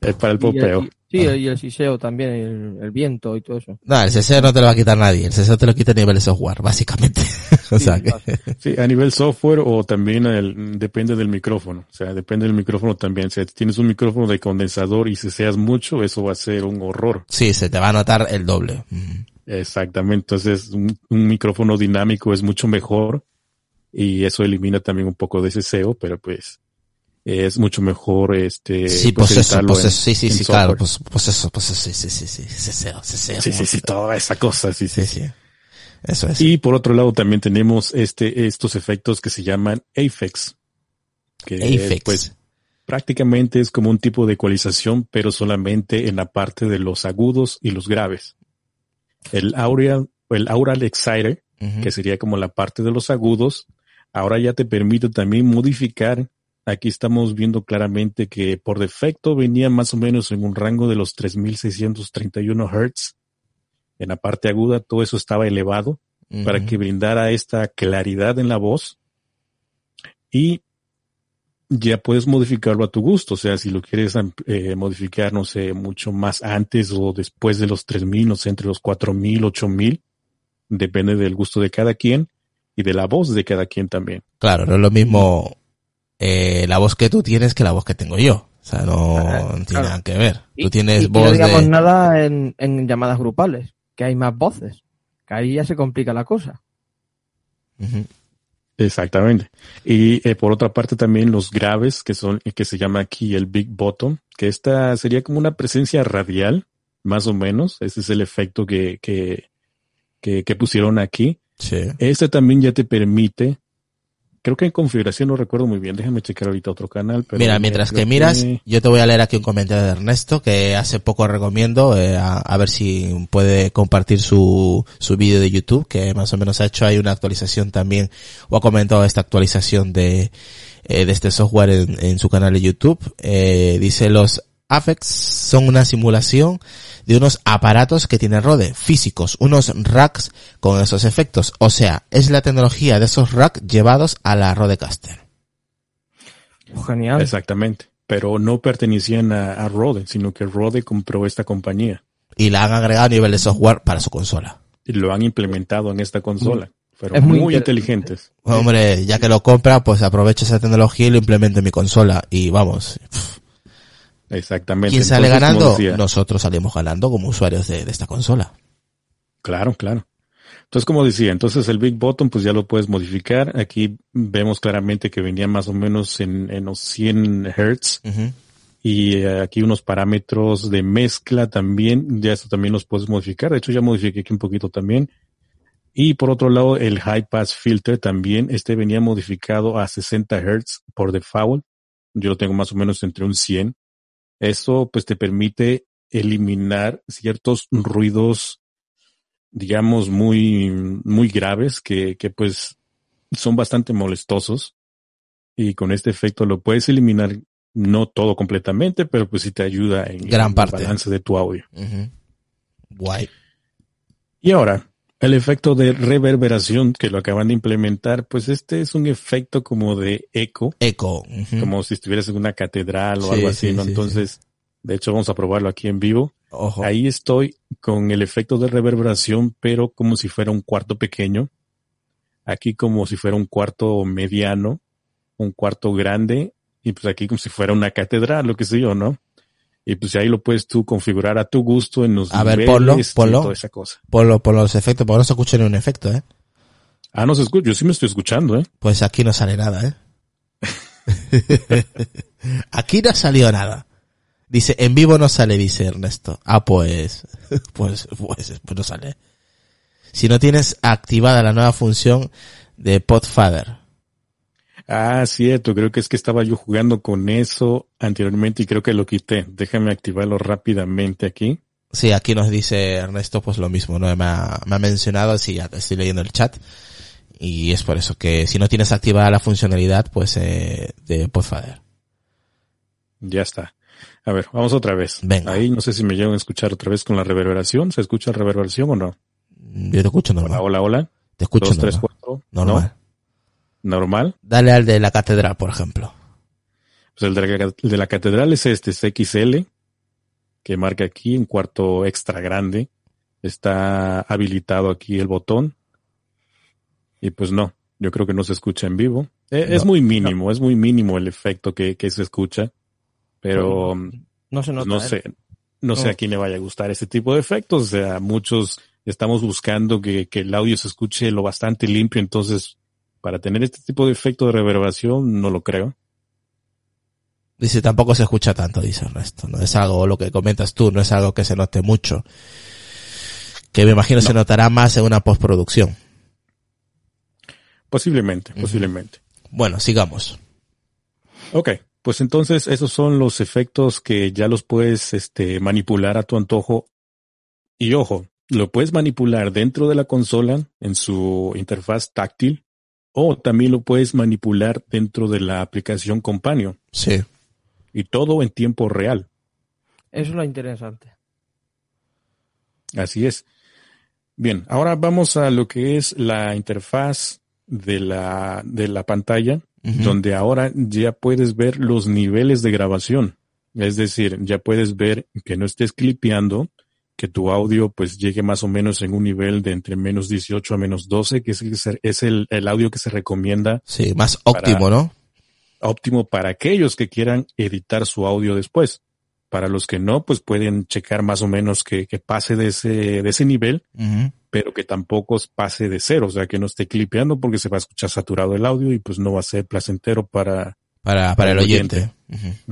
Es para el popeo. Sí, y el siseo también, el, viento y todo eso. No, el siseo no te lo va a quitar nadie, el siseo te lo quita a nivel de software, básicamente. (laughs) o sea que... (laughs) sí, a nivel software o también el, depende del micrófono, o sea, depende del micrófono también. Si tienes un micrófono de condensador y siseas mucho, eso va a ser un horror. Sí, se te va a notar el doble. Exactamente, entonces un, un micrófono dinámico es mucho mejor y eso elimina también un poco de siseo, pero pues es mucho mejor este sí pues, pues eso pues eso, sí sí sí claro pues, pues eso pues eso, sí sí sí sí ceseo, ceseo, sí sí sí toda esa cosa sí sí sí, sí. Eso es. Y por otro lado también tenemos este, estos efectos que se llaman Apex. Que Apex. pues prácticamente es como un tipo de ecualización, pero solamente en la parte de los agudos y los graves. El aural, el aural exciter, uh -huh. que sería como la parte de los agudos, ahora ya te permite también modificar Aquí estamos viendo claramente que por defecto venía más o menos en un rango de los 3631 Hz. En la parte aguda todo eso estaba elevado para que brindara esta claridad en la voz. Y ya puedes modificarlo a tu gusto. O sea, si lo quieres eh, modificar, no sé, mucho más antes o después de los 3000, no sé, entre los 4000, 8000, depende del gusto de cada quien y de la voz de cada quien también. Claro, no es lo mismo eh, la voz que tú tienes que la voz que tengo yo. O sea, no, ah, tiene nada que ver. tú tienes voz no digamos nada en, en, llamadas grupales, que hay más voces. Que ahí ya se complica la cosa. Exactamente. Y eh, por otra parte también los graves, que son, que se llama aquí el Big Bottom, que esta sería como una presencia radial, más o menos. Ese es el efecto que, que, que, que pusieron aquí. Sí. Este también ya te permite Creo que en configuración no recuerdo muy bien. Déjame checar ahorita otro canal. Pero Mira, mientras que miras, yo te voy a leer aquí un comentario de Ernesto que hace poco recomiendo eh, a, ver si puede compartir su, su vídeo de YouTube, que más o menos ha hecho ahí una actualización también, o ha comentado esta actualización de, eh, de este software en, en, su canal de YouTube. Eh, dice los Afex son una simulación de unos aparatos que tienen Rode, físicos, unos racks con esos efectos. O sea, es la tecnología de esos racks llevados a la Rodecaster. Genial. Exactamente. Pero no pertenecían a, a Rode, sino que Rode compró esta compañía. Y la han agregado a nivel de software para su consola. Y lo han implementado en esta consola. Fueron Es muy inteligentes. Hombre, ya que lo compra, pues aprovecho esa tecnología y lo implemento en mi consola. Y vamos, pff, Exactamente. ¿quién sale Entonces, ganando? decía, Nosotros salimos ganando como usuarios de, de esta consola. Claro, claro. Entonces, como decía, entonces el Big Button, pues ya lo puedes modificar. Aquí vemos claramente que venía más o menos en, en los 100 Hertz. Ujú. Y eh, aquí unos parámetros de mezcla también, ya esto también los puedes modificar. De hecho, ya modifiqué aquí un poquito también. Y por otro lado, el High Pass Filter también, este venía modificado a 60 Hz por default. Yo lo tengo más o menos entre un 100. Esto pues te permite eliminar ciertos ruidos, digamos, muy, muy graves que, que pues son bastante molestosos. Y con este efecto lo puedes eliminar no todo completamente, pero pues sí te ayuda en, Gran en parte. el balance de tu audio. Guay. Y ahora, el efecto de reverberación que lo acaban de implementar, pues este es un efecto como de eco, Eco. como si estuvieras en una catedral o Sí, algo así, sí, ¿no? sí, Entonces, de hecho vamos a probarlo aquí en vivo. Ojo. Ahí estoy con el efecto de reverberación, pero como si fuera un cuarto pequeño. Aquí como si fuera un cuarto mediano, un cuarto grande, y pues aquí como si fuera una catedral, lo que sé yo, ¿no? Y pues ahí lo puedes tú configurar a tu gusto en los A ver, niveles ponlo, y ponlo. toda esa cosa. Por, lo- por los efectos, porque no se escucha ni un efecto, ¿eh? Ah, no se escucha, yo sí me estoy escuchando, ¿eh? Pues aquí no sale nada, ¿eh? (laughs) aquí no salió nada. Dice, en vivo no sale, dice Ernesto. Ah, pues, (laughs) pues, pues, pues no sale. Si no tienes activada la nueva función de Podfather. Ah, cierto, creo que es que estaba yo jugando con eso anteriormente y creo que lo quité. Déjame activarlo rápidamente aquí. Sí, aquí nos dice Ernesto pues lo mismo, ¿no? Me ha, me ha mencionado, sí, ya estoy leyendo el chat. Y es por eso que si no tienes activada la funcionalidad, pues, eh, de Podfather. Ya está. A ver, vamos otra vez. Venga. Ahí no sé si me llegan a escuchar otra vez con la reverberación. ¿Se escucha la reverberación o no? Yo te escucho normal. Hola, hola, hola. Te escucho Dos, tres, normal. cuatro. Normal. ¿No? Normal. Dale al de la catedral, por ejemplo. Pues el de, la, el de la catedral es este, es XL, que marca aquí un cuarto extra grande. Está habilitado aquí el botón. Y pues no, yo creo que no se escucha en vivo. Eh, Es No, muy mínimo, es muy mínimo el efecto que, que se escucha. Pero No se nota. no ¿eh? sé, no sé a quién le vaya a gustar ese tipo de efectos. O sea, muchos estamos buscando que, que el audio se escuche lo bastante limpio. Entonces, para tener este tipo de efecto de reverberación, no lo creo. Dice, tampoco se escucha tanto, dice Ernesto. No es algo, lo que comentas tú, no es algo que se note mucho. Que me imagino se notará más en una postproducción. Posiblemente, posiblemente. Bueno, sigamos. Ok, pues entonces esos son los efectos que ya los puedes este, manipular a tu antojo. Y ojo, lo puedes manipular dentro de la consola en su interfaz táctil o también lo puedes manipular dentro de la aplicación Companion Sí. y todo en tiempo real. Eso es lo interesante. Así es. Bien, ahora vamos a lo que es la interfaz de la, de la pantalla, donde ahora ya puedes ver los niveles de grabación. Es decir, ya puedes ver que no estés clipeando, que tu audio pues llegue más o menos en un nivel de entre menos 18 a menos 12, que es, es el, el audio que se recomienda Sí, más óptimo, Para- ¿no? óptimo para aquellos que quieran editar su audio después. Para los que no, pues pueden checar más o menos que, que pase de ese, de ese nivel pero que tampoco pase de cero, o sea, que no esté clipeando porque se va a escuchar saturado el audio y pues no va a ser placentero para Para, para el oyente.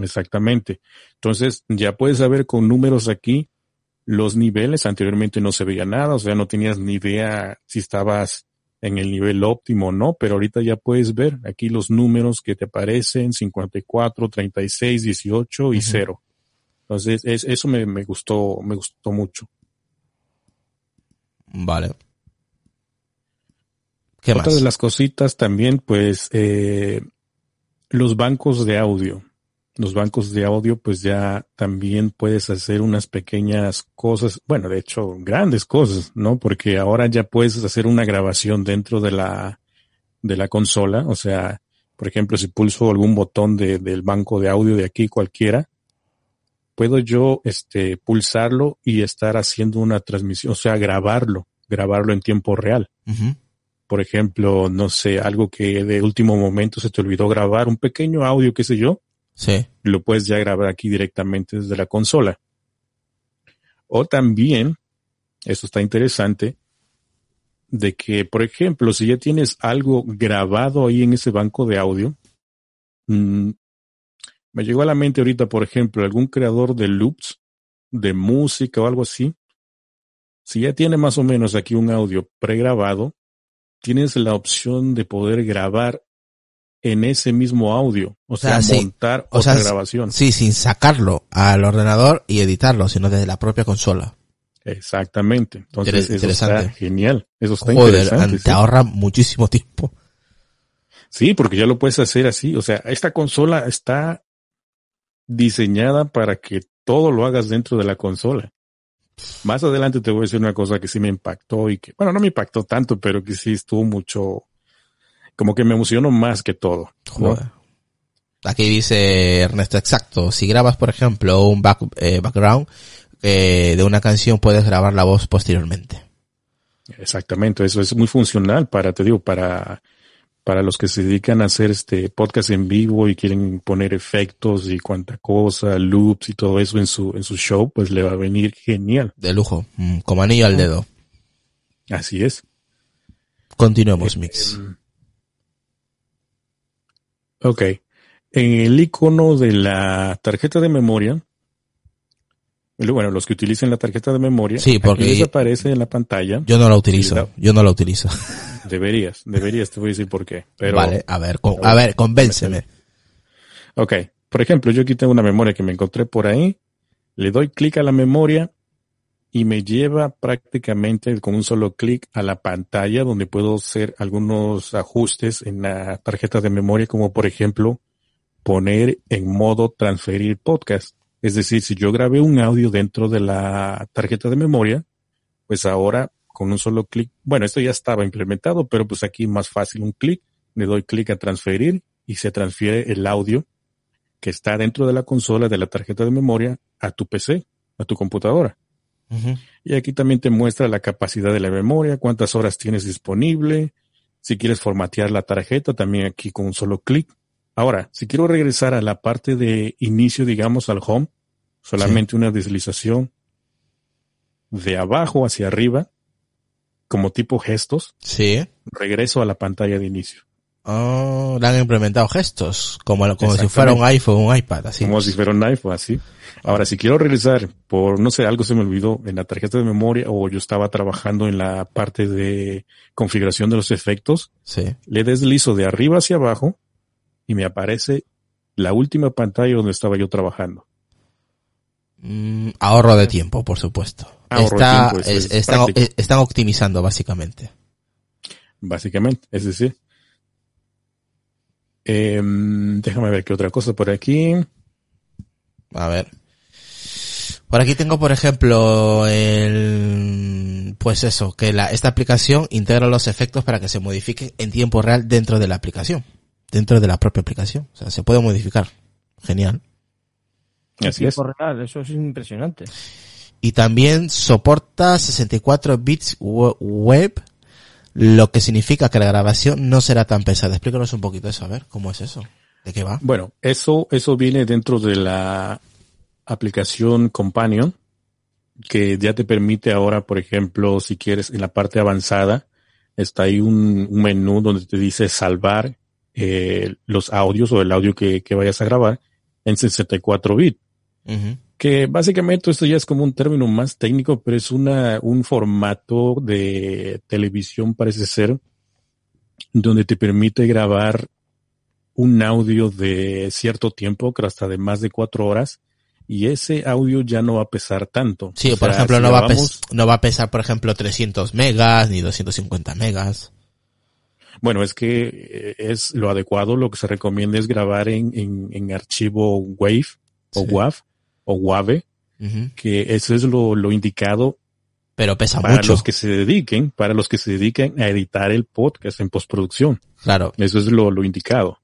Exactamente. Entonces, ya puedes saber con números aquí los niveles, anteriormente no se veía nada, o sea, no tenías ni idea si estabas en el nivel óptimo o no, pero ahorita ya puedes ver aquí los números que te aparecen, 54, 36, 18 y Ujú. 0. Entonces, es, eso me, me gustó, me gustó mucho. Vale. ¿Qué Otra más? de las cositas también, pues, eh, los bancos de audio. Los bancos de audio, pues ya también puedes hacer unas pequeñas cosas, bueno, de hecho, grandes cosas, ¿no? Porque ahora ya puedes hacer una grabación dentro de la, de la consola. O sea, por ejemplo, si pulso algún botón de, del banco de audio de aquí, cualquiera, puedo yo, este, pulsarlo y estar haciendo una transmisión, o sea, grabarlo, grabarlo en tiempo real. Por ejemplo, no sé, algo que de último momento se te olvidó grabar, un pequeño audio, qué sé yo, Sí. lo puedes ya grabar aquí directamente desde la consola. O también, esto está interesante, de que, por ejemplo, si ya tienes algo grabado ahí en ese banco de audio, mm, me llegó a la mente ahorita, por ejemplo, algún creador de loops, de música o algo así. Si ya tiene más o menos aquí un audio pregrabado, tienes la opción de poder grabar en ese mismo audio, o sea, sea, sí. montar O otra sea, grabación. Sí, sin sacarlo al ordenador y editarlo, sino desde la propia consola. Exactamente. Entonces, Interes- eso está genial. Eso está Joder, interesante. te sí. ahorra muchísimo tiempo. Sí, porque ya lo puedes hacer así. O sea, esta consola está diseñada para que todo lo hagas dentro de la consola. Más adelante te voy a decir una cosa que sí me impactó y que, bueno, no me impactó tanto, pero que sí estuvo mucho, como que me emocionó más que todo. ¿no? Joder. Aquí dice Ernesto, exacto. Si grabas, por ejemplo, un back- eh, background eh, de una canción, puedes grabar la voz posteriormente. Exactamente, eso es muy funcional para, te digo, para, para los que se dedican a hacer este podcast en vivo y quieren poner efectos y cuanta cosa, loops y todo eso en su, en su show, pues le va a venir genial. De lujo. Mm, como anillo al dedo. Así es. Continuemos, Mix. Ok. En el icono de la tarjeta de memoria, bueno, los que utilicen la tarjeta de memoria, Sí, porque- les aparece en la pantalla. Yo no la utilizo. Yo no la utilizo. (laughs) Deberías, deberías, te voy a decir por qué. Pero, vale, a ver, con- a ver, convénceme. Ok, por ejemplo, yo aquí tengo una memoria que me encontré por ahí, le doy clic a la memoria y me lleva prácticamente con un solo clic a la pantalla donde puedo hacer algunos ajustes en la tarjeta de memoria, como por ejemplo poner en modo transferir podcast. Es decir, si yo grabé un audio dentro de la tarjeta de memoria, pues ahora con un solo clic, bueno, esto ya estaba implementado, pero pues aquí más fácil un clic, le doy clic a transferir y se transfiere el audio que está dentro de la consola de la tarjeta de memoria a tu PC, a tu computadora. Y aquí también te muestra la capacidad de la memoria, cuántas horas tienes disponible, si quieres formatear la tarjeta, también aquí con un solo clic. Ahora, si quiero regresar a la parte de inicio, digamos, al home, solamente una deslización de abajo hacia arriba, como tipo gestos, Sí. regreso a la pantalla de inicio. Oh, le han implementado gestos, como, como si fuera un iPhone, un iPad, así. Como si fuera un iPhone, así. Ahora, si quiero regresar por, no sé, algo se me olvidó en la tarjeta de memoria o yo estaba trabajando en la parte de configuración de los efectos, Sí. le deslizo de arriba hacia abajo y me aparece la última pantalla donde estaba yo trabajando. Mm, ahorro de tiempo, por supuesto. Ahorro Está- tiempo, es- es están, están optimizando, básicamente. Básicamente, es decir. Em, déjame ver qué otra cosa por aquí. A ver. Por aquí tengo, por ejemplo, el, pues eso, que la, esta aplicación integra los efectos para que se modifiquen en tiempo real dentro de la aplicación. Dentro de la propia aplicación. O sea, se puede modificar. Genial. Así es. tiempo real, eso es impresionante. Y también soporta 64 bits we- web, lo que significa que la grabación no será tan pesada. Explícanos un poquito eso, a ver, ¿cómo es eso? ¿De qué va? Bueno, eso, eso viene dentro de la aplicación Companion, que ya te permite ahora, por ejemplo, si quieres, en la parte avanzada, está ahí un, un menú donde te dice salvar eh, los audios o el audio que, que vayas a grabar en 64 bits. Ujú. Que básicamente esto ya es como un término más técnico, pero es una, un formato de televisión, parece ser, donde te permite grabar un audio de cierto tiempo, que hasta de más de cuatro horas, y ese audio ya no va a pesar tanto. Sí, O por sea, ejemplo, si no, va a grabamos- no va a pesar, por ejemplo, 300 megas ni 250 megas. Bueno, es que eh, es lo adecuado, lo que se recomienda es grabar en, en, en archivo WAV o Sí. WAV o WAVE, Ujú. que eso es lo, lo indicado Pero pesa para mucho. los que se dediquen, para los que se dediquen a editar el podcast en postproducción. Claro. Eso es lo, lo indicado.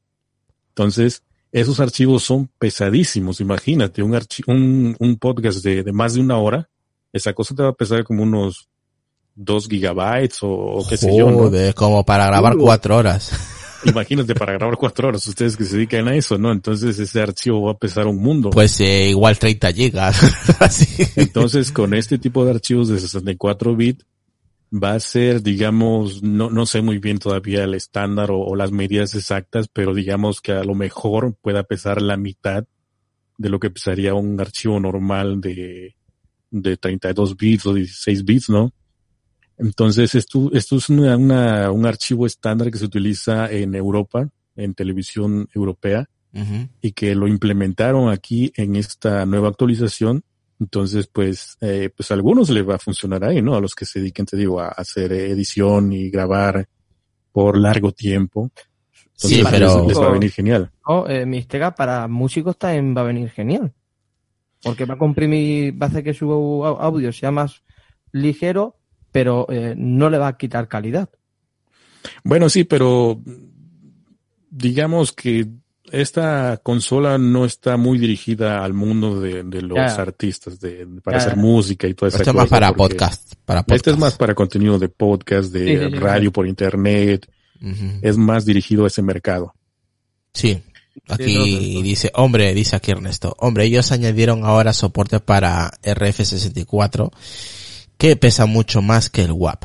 Entonces, esos archivos son pesadísimos. Imagínate un, archi- un, un podcast de, de más de una hora. Esa cosa te va a pesar como unos dos gigabytes o, o qué sé yo, ¿no? Joder, como para grabar cuatro horas. Imagínate para grabar cuatro horas, ustedes que se dedican a eso, ¿no? Entonces ese archivo va a pesar un mundo. Pues eh, igual 30 gigas. (laughs) Así. Entonces, con este tipo de archivos de 64 bits, va a ser, digamos, no, no sé muy bien todavía el estándar o, o las medidas exactas, pero digamos que a lo mejor pueda pesar la mitad de lo que pesaría un archivo normal de, de 32 bits o 16 bits, ¿no? Entonces, esto, esto es una, una- un archivo estándar que se utiliza en Europa, en televisión europea, Ujú. y que lo implementaron aquí en esta nueva actualización. Entonces, pues, eh, pues a algunos les va a funcionar ahí, ¿no? A los que se dediquen, te digo, a hacer edición y grabar por largo tiempo. Entonces, Sí, pero- les va a venir genial. No, eh, Mistega para músicos también va a venir genial. Porque va a comprimir, va a hacer que su au- audio sea más ligero, pero eh, no le va a quitar calidad. Bueno, sí, pero digamos que esta consola no está muy dirigida al mundo de, de los Ya. artistas, de, para Ya. hacer música y toda esa Esto es más para podcast. Para podcast. Este es más para contenido de podcast, de Sí, sí, sí, radio por internet. Es más dirigido a ese mercado. Sí. Aquí no, no, no. dice, hombre, dice aquí Ernesto, hombre, ellos añadieron ahora soporte para RF64 que pesa mucho más que el WAP.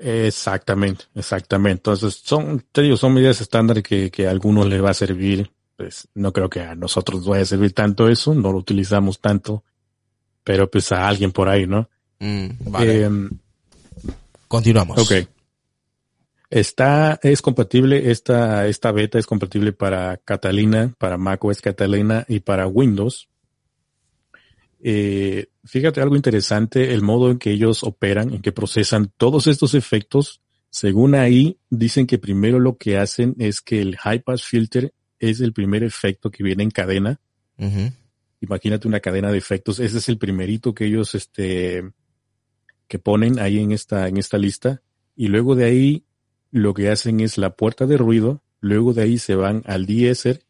Exactamente, exactamente. Entonces, son, te digo, son medidas estándar que, que a algunos les va a servir. Pues no creo que a nosotros nos vaya a servir tanto eso, no lo utilizamos tanto, pero pues a alguien por ahí, ¿no? Mm, vale. Eh, Continuamos. ok. Está, es compatible, esta, esta beta es compatible para Catalina, para macOS Catalina y para Windows. Eh, fíjate algo interesante, el modo en que ellos operan, en que procesan todos estos efectos. Según ahí, dicen que primero lo que hacen es que el High Pass Filter es el primer efecto que viene en cadena. Imagínate una cadena de efectos. Ese es el primerito que ellos, este, que ponen ahí en esta, en esta lista. Y luego de ahí, lo que hacen es la puerta de ruido. Luego de ahí se van al deesser.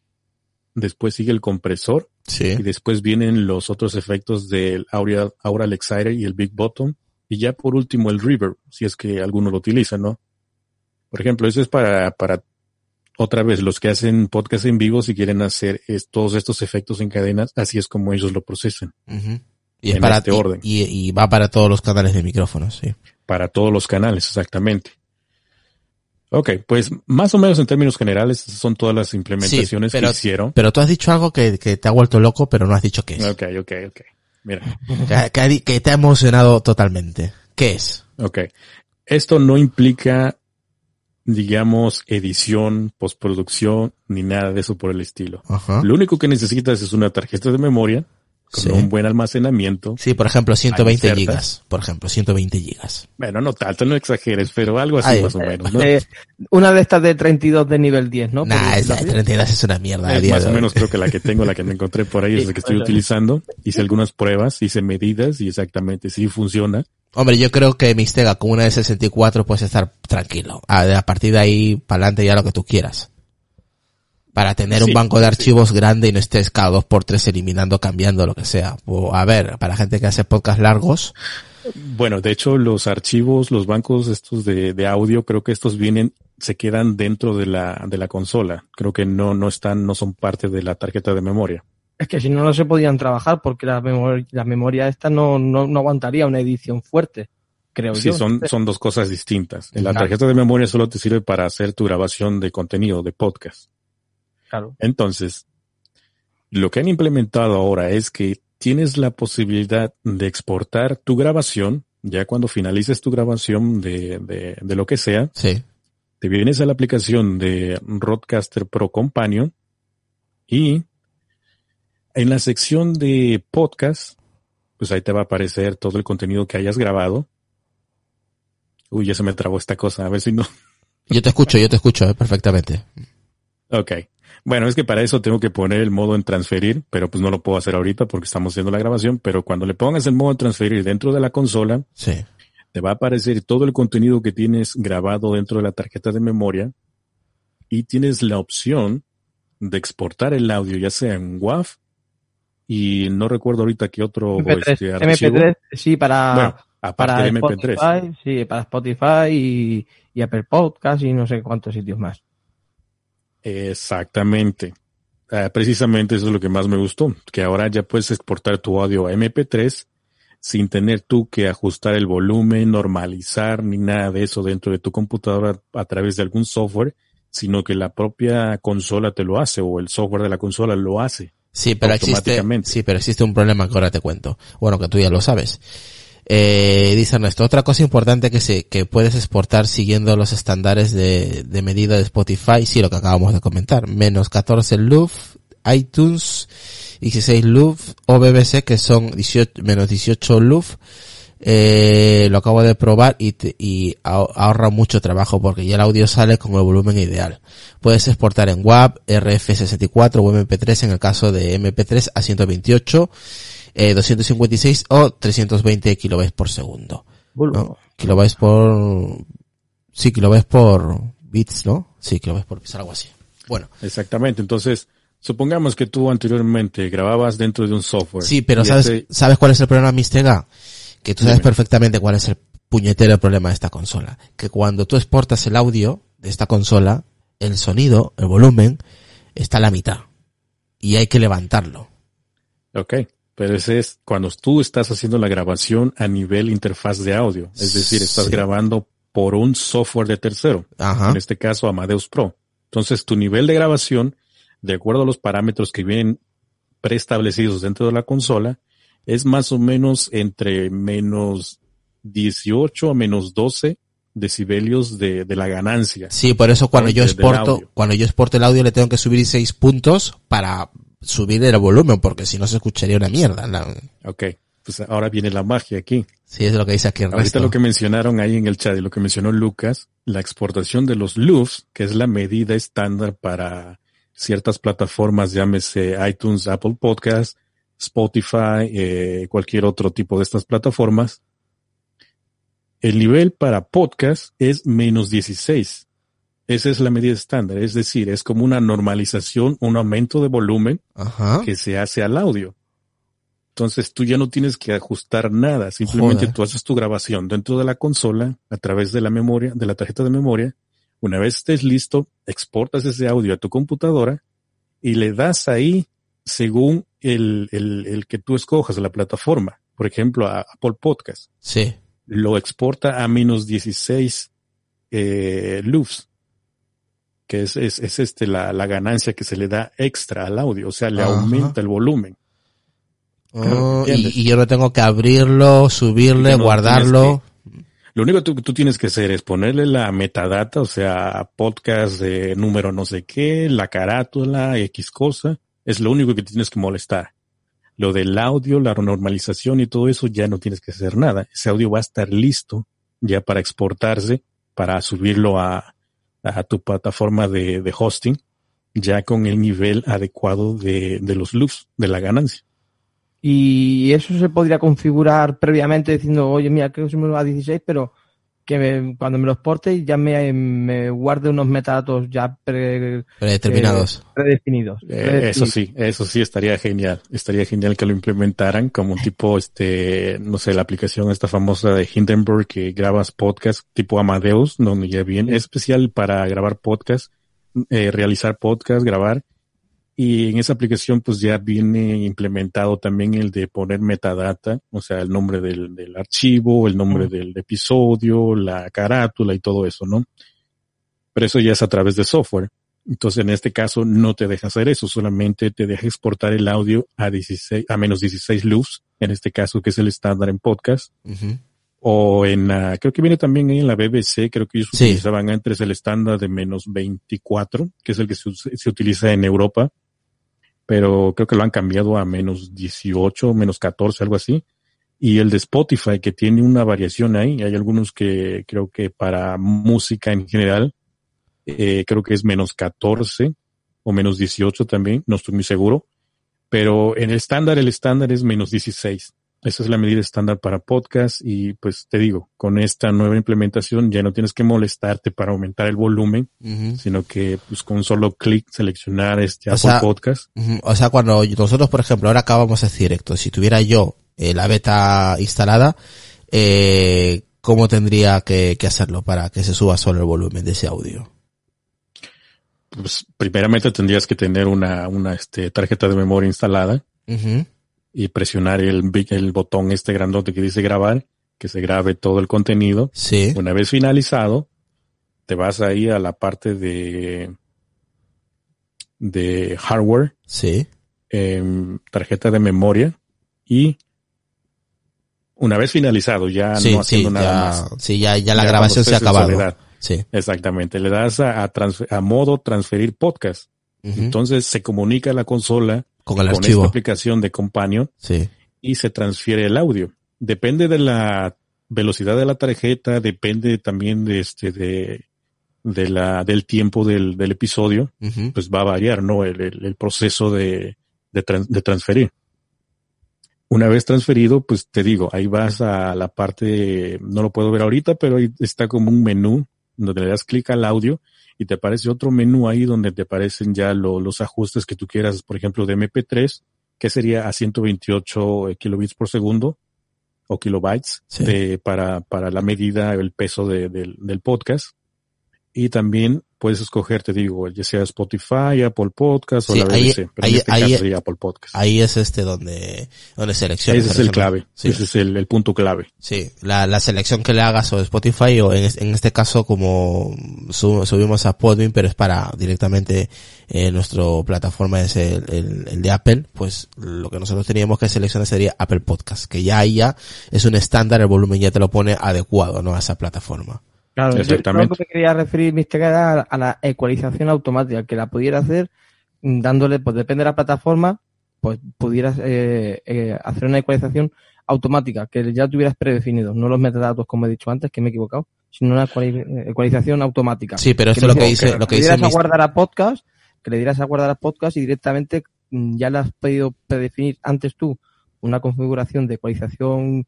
Después sigue el compresor. Sí. Y después vienen los otros efectos del Aural, Aural Exciter y el Big Bottom. Y ya por último el Reverb, si es que alguno lo utiliza, ¿no? Por ejemplo, eso es para, para otra vez, los que hacen podcast en vivo, si quieren hacer es- todos estos efectos en cadenas, así es como ellos lo procesan. Y es para este orden. Y, y va para todos los canales de micrófonos, sí. Para todos los canales, exactamente. Ok, pues más o menos en términos generales, son todas las implementaciones pero- que hicieron. Pero tú has dicho algo que, que te ha vuelto loco, pero no has dicho qué es. Ok, ok, ok. Mira, Que, que te ha emocionado totalmente. ¿Qué es? ok. Esto no implica, digamos, edición, postproducción, ni nada de eso por el estilo. Ajá. Lo único que necesitas es una tarjeta de memoria con Sí. un buen almacenamiento. Sí, por ejemplo, 120 Hay gigas. Por ejemplo, 120 gigas. Bueno, no tanto, no exageres, pero algo así Ay, más o menos, ¿no? Eh, una de estas de 32 de nivel 10, ¿no? Nah, es, la así. 32 es una mierda. Es más de o menos creo que la que tengo, la que me encontré por ahí, (laughs) es Sí, la que estoy bueno. utilizando. Hice algunas pruebas, hice medidas y exactamente sí funciona. Hombre, yo creo que Mistega con una de 64 puedes estar tranquilo. A, a partir de ahí, para adelante ya lo que tú quieras. Para tener un banco de sí. archivos grande y no estés cada dos por tres eliminando, cambiando, lo que sea. O, a ver, para gente que hace podcast largos, Bueno, de hecho, los archivos, los bancos estos de, de audio, creo que estos vienen, se quedan dentro de la, de la consola. Creo que no, no están, no son parte de la tarjeta de memoria. Es que si no, no se podían trabajar porque la memoria, la memoria esta no, no, no aguantaría una edición fuerte, creo Sí, yo. son, son dos cosas distintas. La tarjeta de memoria solo te sirve para hacer tu grabación de contenido, de podcast. Claro. Entonces, lo que han implementado ahora es que tienes la posibilidad de exportar tu grabación, ya cuando finalices tu grabación de, de, de lo que sea, sí. te vienes a la aplicación de Roadcaster Pro Companion y en la sección de podcast, pues ahí te va a aparecer todo el contenido que hayas grabado. Uy, ya se me trabó esta cosa, a ver si no. Yo te escucho, yo te escucho eh, perfectamente. Ok. Bueno, es que para eso tengo que poner el modo en transferir, pero pues no lo puedo hacer ahorita porque estamos haciendo la grabación, pero cuando le pongas el modo en transferir dentro de la consola, Sí. te va a aparecer todo el contenido que tienes grabado dentro de la tarjeta de memoria y tienes la opción de exportar el audio, ya sea en WAV y no recuerdo ahorita qué otro MP3, este, archivo. MP3, sí, para, Bueno, aparte para de MP3. Spotify, sí, para Spotify y, y Apple Podcast y no sé cuántos sitios más. Exactamente. Ah, precisamente eso es lo que más me gustó, que ahora ya puedes exportar tu audio a MP3 sin tener tú que ajustar el volumen, normalizar ni nada de eso dentro de tu computadora a través de algún software, sino que la propia consola te lo hace o el software de la consola lo hace. Sí, pero existe, Automáticamente. sí, pero existe un problema que ahora te cuento. Bueno, que tú ya lo sabes. Eh, dice Ernesto, otra cosa importante que se, que puedes exportar siguiendo los estándares de, de medida de Spotify, sí, lo que acabamos de comentar, menos 14 LUF, iTunes, 16 LUF, o BBC, que son 18, menos 18 LUF, eh, lo acabo de probar y, te- y ahor- ahorra mucho trabajo porque ya el audio sale con el volumen ideal. Puedes exportar en WAV, RF64 o MP3 en el caso de MP3 a 128, eh, 256 o 320 kilobytes por segundo. ¿no? Kilobytes por, sí, kilobytes por bits, ¿no? Sí, kilobytes por bits, algo así. Bueno, Exactamente. Entonces, supongamos que tú anteriormente grababas dentro de un software. sí, pero ¿sabes, ese- ¿sabes cuál es el problema, Mistega? Que tú sabes Dime. perfectamente cuál es el puñetero problema de esta consola. Que cuando tú exportas el audio de esta consola, el sonido, el volumen, está a la mitad. Y hay que levantarlo. Ok, pero ese es cuando tú estás haciendo la grabación a nivel interfaz de audio. Es decir, estás Sí. grabando por un software de tercero. Ajá. En este caso, Amadeus Pro. Entonces, tu nivel de grabación, de acuerdo a los parámetros que vienen preestablecidos dentro de la consola, es más o menos entre menos 18 a menos 12 decibelios de, de la ganancia. Sí, por eso cuando yo exporto, cuando yo exporto el audio le tengo que subir seis puntos para subir el volumen, porque si no se escucharía una mierda. La- Ok, pues ahora viene la magia aquí. Sí, es lo que dice aquí el Ahorita resto. lo que mencionaron ahí en el chat y lo que mencionó Lucas, la exportación de los LUFs, que es la medida estándar para ciertas plataformas, llámese iTunes, Apple Podcast, Spotify, eh, cualquier otro tipo de estas plataformas. El nivel para podcast es menos 16. Esa es la medida estándar, es decir, es como una normalización, un aumento de volumen Ajá. que se hace al audio. Entonces tú ya no tienes que ajustar nada, simplemente Joder. tú haces tu grabación dentro de la consola a través de la memoria, de la tarjeta de memoria. Una vez estés listo, exportas ese audio a tu computadora y le das ahí según el, el, el que tú escojas la plataforma. Por ejemplo, a Apple Podcast. Sí. Lo exporta a menos 16 eh, que es, es, es este la, la ganancia que se le da extra al audio, o sea, le Ajá. aumenta el volumen. Oh, y, yo no tengo que abrirlo, subirle, no guardarlo. Lo único que tú, que tú tienes que hacer es ponerle la metadata, o sea, podcast de número no sé qué, la carátula, X cosa. Es lo único que tienes que molestar. Lo del audio, la normalización y todo eso ya no tienes que hacer nada. Ese audio va a estar listo ya para exportarse, para subirlo a, a tu plataforma de, de hosting, ya con el nivel adecuado de, de los loops, de la ganancia. Y eso se podría configurar previamente diciendo, oye, mira, creo que se me va a 16, pero que me- cuando me los porte ya me, me guarde unos metadatos ya pre- Predeterminados. predefinidos. Eh, eso sí, eso sí estaría genial. Estaría genial que lo implementaran como un tipo, este, no sé, la aplicación esta famosa de Hindenburg que grabas podcast tipo Amadeus, donde ya viene, es especial para grabar podcast, eh, realizar podcast, grabar. Y en esa aplicación pues ya viene implementado también el de poner metadata, o sea, el nombre del, del archivo, el nombre del episodio, la carátula y todo eso, ¿no? Pero eso ya es a través de software. Entonces, en este caso, no te deja hacer eso, solamente te deja exportar el audio a 16, a menos 16 luz, en este caso, que es el estándar en podcast, o en la, creo que viene también ahí en la BBC, creo que ellos Sí. utilizaban antes el estándar de menos 24, que es el que se utiliza en Europa, pero creo que lo han cambiado a menos 18, menos 14, algo así. y el de Spotify que tiene una variación ahí. Hay algunos que creo que para música en general, eh, creo que es menos 14 o menos 18 también, no estoy muy seguro, pero en el estándar, el estándar es menos 16. Esa es la medida estándar para podcast y pues te digo, con esta nueva implementación ya no tienes que molestarte para aumentar el volumen, sino que pues con un solo clic seleccionar este Apple Podcast. O sea, cuando nosotros, por ejemplo, ahora acabamos de hacer directo, si tuviera yo eh, la beta instalada, eh, ¿cómo tendría que, hacerlo para que se suba solo el volumen de ese audio? Pues primeramente tendrías que tener una, una este, tarjeta de memoria instalada y presionar el, el botón este grandote que dice grabar, que se grabe todo el contenido. Sí. Una vez finalizado, te vas ahí a la parte de, de hardware. Sí. Em, tarjeta de memoria y una vez finalizado, ya no haciendo nada más. Sí, ya, ya la grabación se ha acabado. Sí. Exactamente. Le das a, a, modo transferir podcast. Entonces se comunica la consola con, el esta aplicación de Companion sí. y se transfiere el audio. Depende de la velocidad de la tarjeta, depende también de este, de, de la, del tiempo del, del episodio, pues va a variar, ¿no? El, el, proceso de, de, de, transferir. Una vez transferido, pues te digo, ahí vas a la parte, no lo puedo ver ahorita, pero ahí está como un menú donde le das clic al audio y te aparece otro menú ahí donde te aparecen ya los ajustes que tú quieras, por ejemplo, de MP3, que sería a 128 kilobits por segundo o kilobytes para, para la medida, el peso del podcast. Y también puedes escoger, te digo, ya sea Spotify, Apple Podcast o la BBC, pero en este caso sería Apple Podcast. Ahí es este donde, donde seleccionas. Ese es el clave, ese es el, punto clave. Sí, la, la selección que le hagas o Spotify o en, en este caso como subimos a Podbean, pero es para directamente eh, nuestra plataforma es el, el, de Apple, pues lo que nosotros teníamos que seleccionar sería Apple Podcast, que ya ahí ya es un estándar, el volumen ya te lo pone adecuado, ¿no? A esa plataforma. Claro, Exactamente. Yo, que quería referir, Mister, era a la ecualización automática, que la pudiera hacer dándole, pues depende de la plataforma, pues pudieras eh, eh, hacer una ecualización automática, que ya tuvieras predefinido, no los metadatos como he dicho antes, que me he ecuivocado, sino una ecualización automática. Sí, pero esto es lo que dice, lo que, dice. Que le dieras a guardar a podcast, que le dieras a guardar a podcast y directamente mm, ya le has podido predefinir antes tú una configuración de ecualización Mm,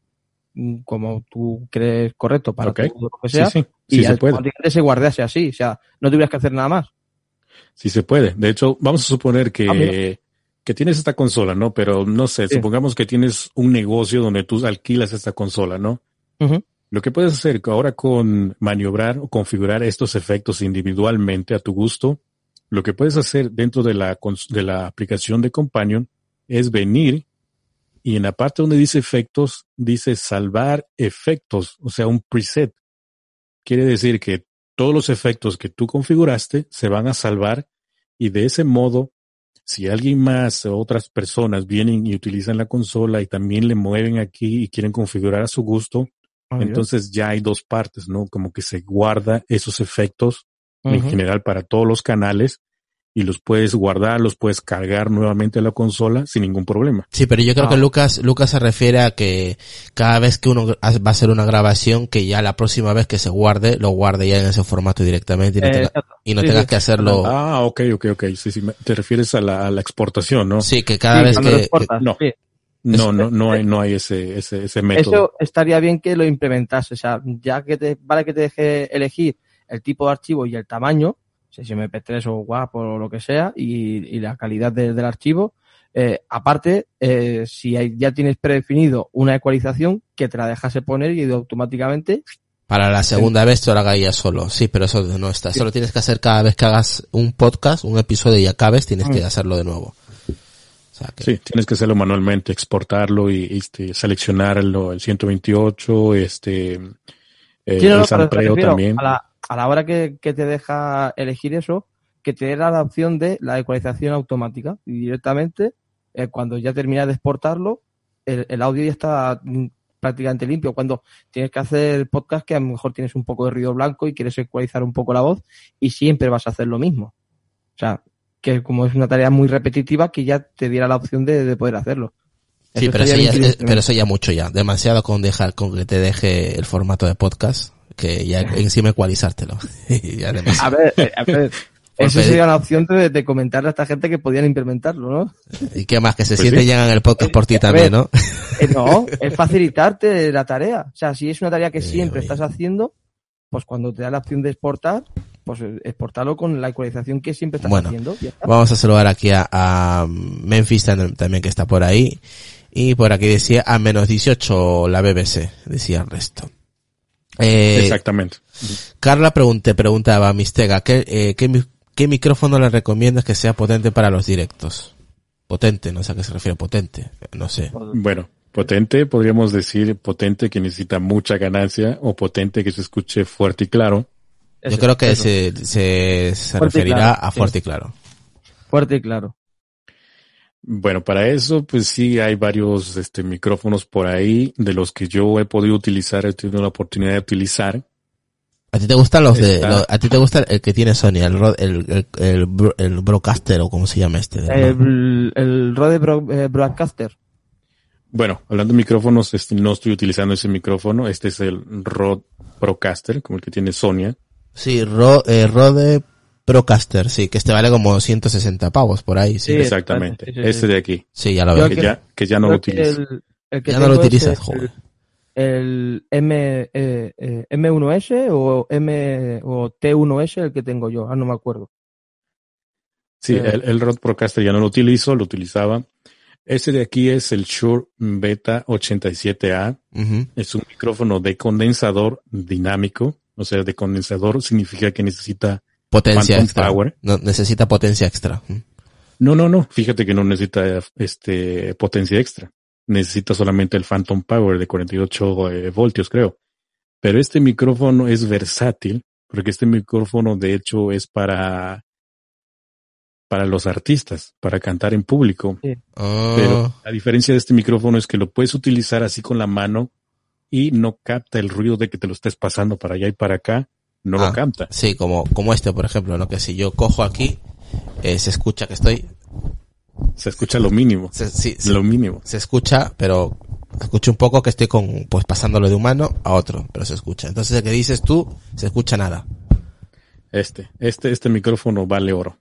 como tú crees correcto para todo lo que sea y se, puede. se guardase así, o sea, no tuvieras que hacer nada más. Sí se puede. De hecho, vamos a suponer que, ah, que tienes esta consola, ¿no? Pero no sé, supongamos que tienes un negocio donde tú alquilas esta consola, ¿no? Lo que puedes hacer ahora con maniobrar o configurar estos efectos individualmente a tu gusto, lo que puedes hacer dentro de la, de la aplicación de Companion es venir y en la parte donde dice efectos, dice salvar efectos, o sea, un preset. Quiere decir que todos los efectos que tú configuraste se van a salvar y de ese modo, si alguien más o otras personas vienen y utilizan la consola y también le mueven aquí y quieren configurar a su gusto, entonces ya hay dos partes, ¿no? Como que se guarda esos efectos en general para todos los canales y los puedes guardar, los puedes cargar nuevamente a la consola sin ningún problema. Sí, pero yo creo que ah. Lucas, Lucas se refiere a que cada vez que uno va a hacer una grabación, que ya la próxima vez que se guarde, lo guarde ya en ese formato directamente y no, tengas que hacerlo. Ah, ok, ok, ok. Sí, sí, te refieres a la, a la exportación, ¿no? Sí, que cada vez que, no. No, no, no hay, no hay ese, ese, ese método. Eso estaría bien que lo implementase, o sea, ya que te, vale que te deje elegir el tipo de archivo y el tamaño, si MP3 o WAP o lo que sea, y, la calidad del archivo. Eh, aparte, eh, si ya tienes predefinido una ecualización, que te la dejase poner y automáticamente. Para la segunda vez te lo haga ya solo. Sí, pero eso no está. Solo tienes que hacer cada vez que hagas un podcast, un episodio y acabes, tienes que mm. hacerlo de nuevo. Sí, tienes que hacerlo manualmente, exportarlo y, este, seleccionarlo, el 128, este, eh, el sampleo también a la hora que, te deja elegir eso, que te dé la opción de la ecualización automática y directamente eh, cuando ya terminas de exportarlo, el, audio ya está mm, prácticamente limpio. Cuando tienes que hacer podcast que a lo mejor tienes un poco de ruido blanco y quieres ecualizar un poco la voz y siempre vas a hacer lo mismo. O sea, que como es una tarea muy repetitiva que ya te diera la opción de, poder hacerlo. Sí, Eso pero eso, ya, es- pero eso ya mucho ya. Demasiado con dejar, con que te deje el formato de podcast, que ya (laughs) encima ecualizártelo. (laughs) ya A ver, eh, a ver. Por Esa pedir- sería la opción de, de comentarle a esta gente que podían implementarlo, ¿no? Y qué más, que se Pues sienten sí. el podcast por ti A también. ¿no? Eh, no, (laughs) es facilitarte la tarea. O sea, si es una tarea que siempre oye. estás haciendo, pues cuando te da la opción de exportar, pues eh, exportarlo con la ecualización que siempre estás Bueno, haciendo. ya está. Vamos a saludar aquí a, a Memphis tam- también que está por ahí. Y por aquí decía a menos 18 la BBC, decía el resto. Eh, Exactamente. Carla pregunte, preguntaba a Mistega, ¿qué, eh, qué, mi- ¿qué micrófono le recomiendas que sea potente para los directos? Potente, no sé a qué se refiere potente, no sé. Bueno, potente, podríamos decir potente que necesita mucha ganancia o potente que se escuche fuerte y claro. Yo creo que se, se, referirá claro, a sí. fuerte y claro. Fuerte y claro. Bueno, para eso, pues sí, hay varios este, micrófonos por ahí de los que yo he podido utilizar, he tenido la oportunidad de utilizar. ¿A ti te gustan los de, a ti te gusta el que tiene Sony, el, el, el, el, el Broadcaster o como se llama este? ¿no? El, el Rode Bro- eh, Broadcaster. Bueno, hablando de micrófonos, este, no estoy utilizando ese micrófono. Este es el Rode Procaster, como el que tiene Sonia. Sí, Ro, eh, Rode Procaster, sí, que este vale como 160 pavos por ahí, sí. Sí, Exactamente. sí, sí, sí. Este de aquí, Sí, ya lo veo. que que- ya, que ya no lo utilizo. el- el que Ya no lo utilizas, el- joder. El M, eh, eh, M1S o M o T1S el que tengo yo, ah, no me acuerdo. Sí, Eh. el, el Rode Procaster ya no lo utilizo, lo utilizaba. Este de aquí es el Shure Beta 87A. Ujú. Es un micrófono de condensador dinámico. O sea, de condensador significa que necesita... Potencia Phantom extra. Power. No, necesita potencia extra. No, no, no. Fíjate que no necesita este potencia extra. Necesita solamente el Phantom Power de 48 eh, voltios, creo. Pero este micrófono es versátil, porque este micrófono de hecho es para para los artistas, para cantar en público. Ah, Pero la diferencia de este micrófono es que lo puedes utilizar así con la mano y no capta el ruido de que te lo estés pasando para allá y para acá. No Ah. lo capta. sí, como, como este, por ejemplo, ¿no? Que si yo cojo aquí, eh, se escucha que estoy, Se escucha lo mínimo. se, sí, se, Lo mínimo. se escucha, pero escucho un poco que estoy con, pues pasándolo de un mano a otro, pero se escucha. Entonces el que dices tú, se escucha nada. Este, este, este micrófono vale oro.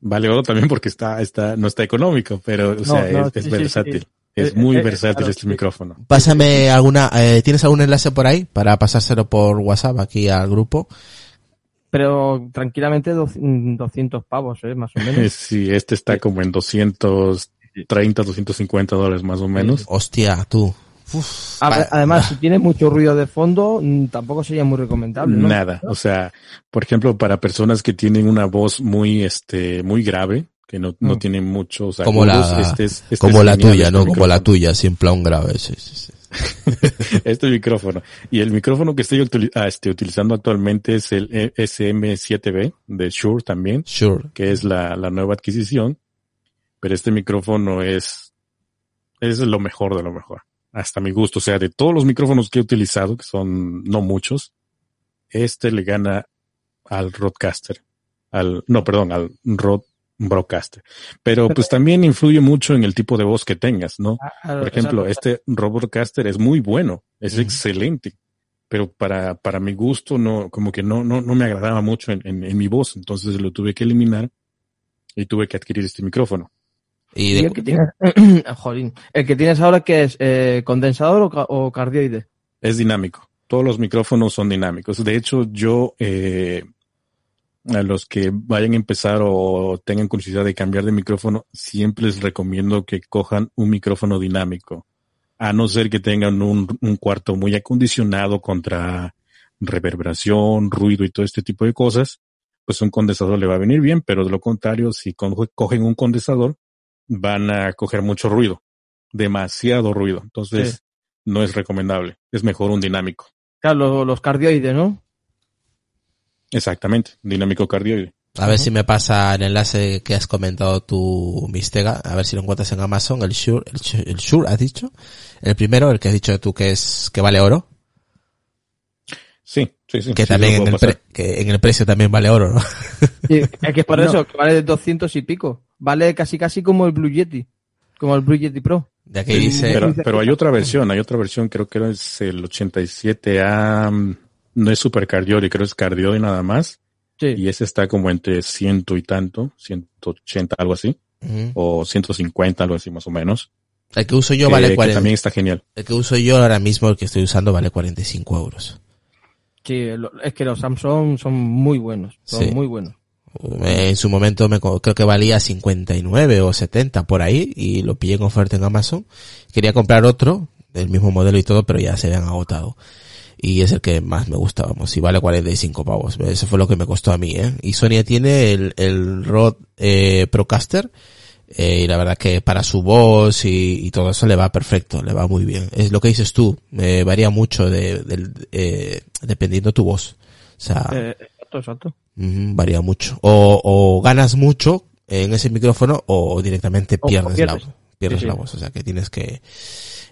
Vale oro también porque está, está, no está económico, pero, o sea, no, es, es sí, sí, versátil. Es Eh, muy eh, versátil claro, este sí. micrófono. Pásame alguna, eh, ¿tienes algún enlace por ahí para pasárselo por WhatsApp aquí al grupo? Pero tranquilamente doc- mm, 200 pavos, ¿eh? más o menos. (laughs) Sí, este está como en 230, 250 dólares más o menos. Hostia, tú. Uf, A- pa- Además, si tiene mucho ruido de fondo, mm, tampoco sería muy recomendable, ¿no? Nada. O sea, por ejemplo, para personas que tienen una voz muy, este, muy grave, que no, no Mm. tienen muchos como la, este es- este como la tuya, ¿no? Como la tuya, sin plan grave. Sí, sí, sí. (laughs) este micrófono. Y el micrófono que estoy ah, este, utilizando actualmente es el E- SM7B de Shure también, Sure. que es la, la nueva adquisición. Pero este micrófono es, es lo mejor de lo mejor. Hasta mi gusto. O sea, de todos los micrófonos que he utilizado, que son no muchos, este le gana al Rodecaster. Al, no, perdón, al Rode Broadcaster. Pero pues también influye mucho en el tipo de voz que tengas, ¿no? Ah, ah, Por ejemplo, este Robocaster es muy bueno, es excelente, pero para, para mi gusto no, como que no, no, no me agradaba mucho en, en, en mi voz, entonces lo tuve que eliminar y tuve que adquirir este micrófono. Y ¿y de- el que tienes, (clears throat) Jolín, el que tienes ahora que es eh, condensador o, ca- o cardioide. Es dinámico. Todos los micrófonos son dinámicos. De hecho, yo, eh, a los que vayan a empezar o tengan curiosidad de cambiar de micrófono, siempre les recomiendo que cojan un micrófono dinámico. A no ser que tengan un, un cuarto muy acondicionado contra reverberación, ruido y todo este tipo de cosas, pues un condensador le va a venir bien, pero de lo contrario, si cogen un condensador, van a coger mucho ruido, demasiado ruido. Entonces, Sí. no es recomendable. Es mejor un dinámico. Claro, los, los cardioides, ¿no? Exactamente, dinámico cardioide. a ver si me pasa el enlace que has comentado tú, Mistega, a ver si lo encuentras en Amazon, el Shure, el, Shure- el Shure, has dicho, el primero, el que has dicho tú que es, que vale oro, Sí, sí, sí. que sí, también en el, pre- que en el precio también vale oro, ¿no? Sí, es que es por (laughs) No. eso, que vale 200 y pico. Vale casi casi como el Blue Yeti, como el Blue Yeti Pro. De aquí dice... Pero, pero hay otra versión, hay otra versión, creo que es el 87A, no es supercardioide, creo que es cardioide nada más. Sí. Y ese está como entre ciento y tanto, 180, algo así, Ujú. o 150, algo así más o menos. El que uso yo que- vale que 40. también está genial. El que uso yo ahora mismo, el que estoy usando, vale 45 euros. Sí, es que los Samsung son muy buenos, son Sí. muy buenos. Eh, En su momento me creo que valía 59 o 70 por ahí y lo pillé en oferta en Amazon. Quería comprar otro del mismo modelo y todo, pero ya se habían agotado. Y es el que más me gusta, vamos, y vale 45 pavos. Eso fue lo que me costó a mí, ¿eh? Y Sonia tiene el, el Rode eh, Procaster eh, y la verdad que para su voz y, y todo eso le va perfecto, le va muy bien. Es lo que dices tú, eh, varía mucho de, del- eh, dependiendo tu voz. O sea, Eh, exacto, exacto. Ujú, varía mucho. O, o ganas mucho en ese micrófono o directamente O- pierdes, pierdes. la, pierdes Sí, sí. la voz. O sea que tienes que,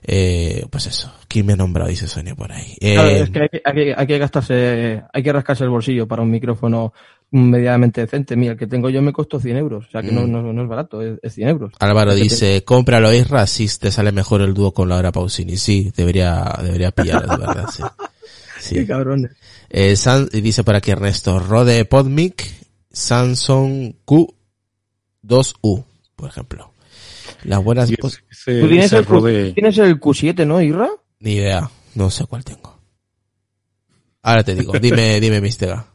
eh, pues eso. ¿Quién me ha nombrado? Dice Sonia por ahí. Claro, Eh, es que hay, que- hay que- hay que gastarse, hay que rascarse el bolsillo para un micrófono medianamente decente. Mira, el que tengo yo me costó 100 euros, o sea que no, Mm. no, no es barato, es, es 100 euros. Álvaro es dice, cómpralo Isra, si te sale mejor el dúo con Laura Pausini. Sí, debería, debería pillarlo, de verdad, sí. (laughs) Sí. Qué cabrones. Eh, San- dice por aquí Ernesto, Rode Podmic, Samsung Q2U, por ejemplo. Las buenas, ese- ¿Tú tienes el, Q- tienes el Q7, no, Irra? Ni idea, no sé cuál tengo. Ahora te digo, dime, (laughs) dime, Mistega.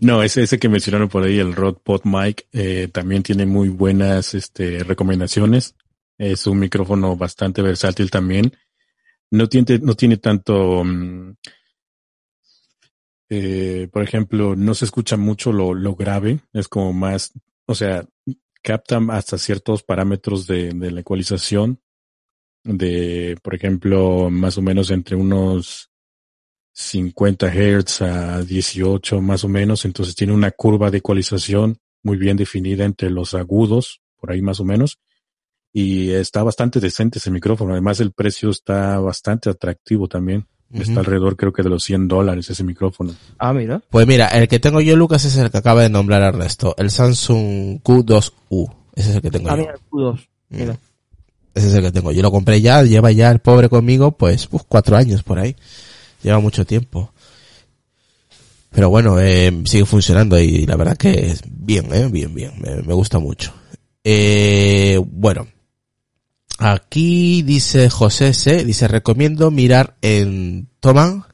No, ese, ese que mencionaron por ahí, el Rod Pod Mic, eh, también tiene muy buenas este, recomendaciones. Es un micrófono bastante versátil también. No tiene, no tiene tanto, mm, eh, por ejemplo, no se escucha mucho lo, lo grave. Es como más, o sea, capta hasta ciertos parámetros de, de la ecualización. De, por ejemplo, más o menos entre unos 50 Hz a 18 más o menos, entonces tiene una curva de ecualización muy bien definida entre los agudos, por ahí más o menos, y está bastante decente ese micrófono, además el precio está bastante atractivo también, está alrededor creo que de los 100 dólares ese micrófono. Ah, mira. Pues mira, el que tengo yo, Lucas, es el que acaba de nombrar Ernesto, el Samsung Q2U. Ese es el que tengo Ah, yo. mira, el Q2. Mira. Mm. Ese es el que tengo. Yo lo compré ya, lleva ya el pobre conmigo, pues, pues, cuatro años por ahí. Lleva mucho tiempo. Pero bueno, eh, sigue funcionando y la verdad que es bien, eh, bien, bien. Me, me gusta mucho. Eh, bueno. Aquí dice José C, dice, recomiendo mirar en Toman.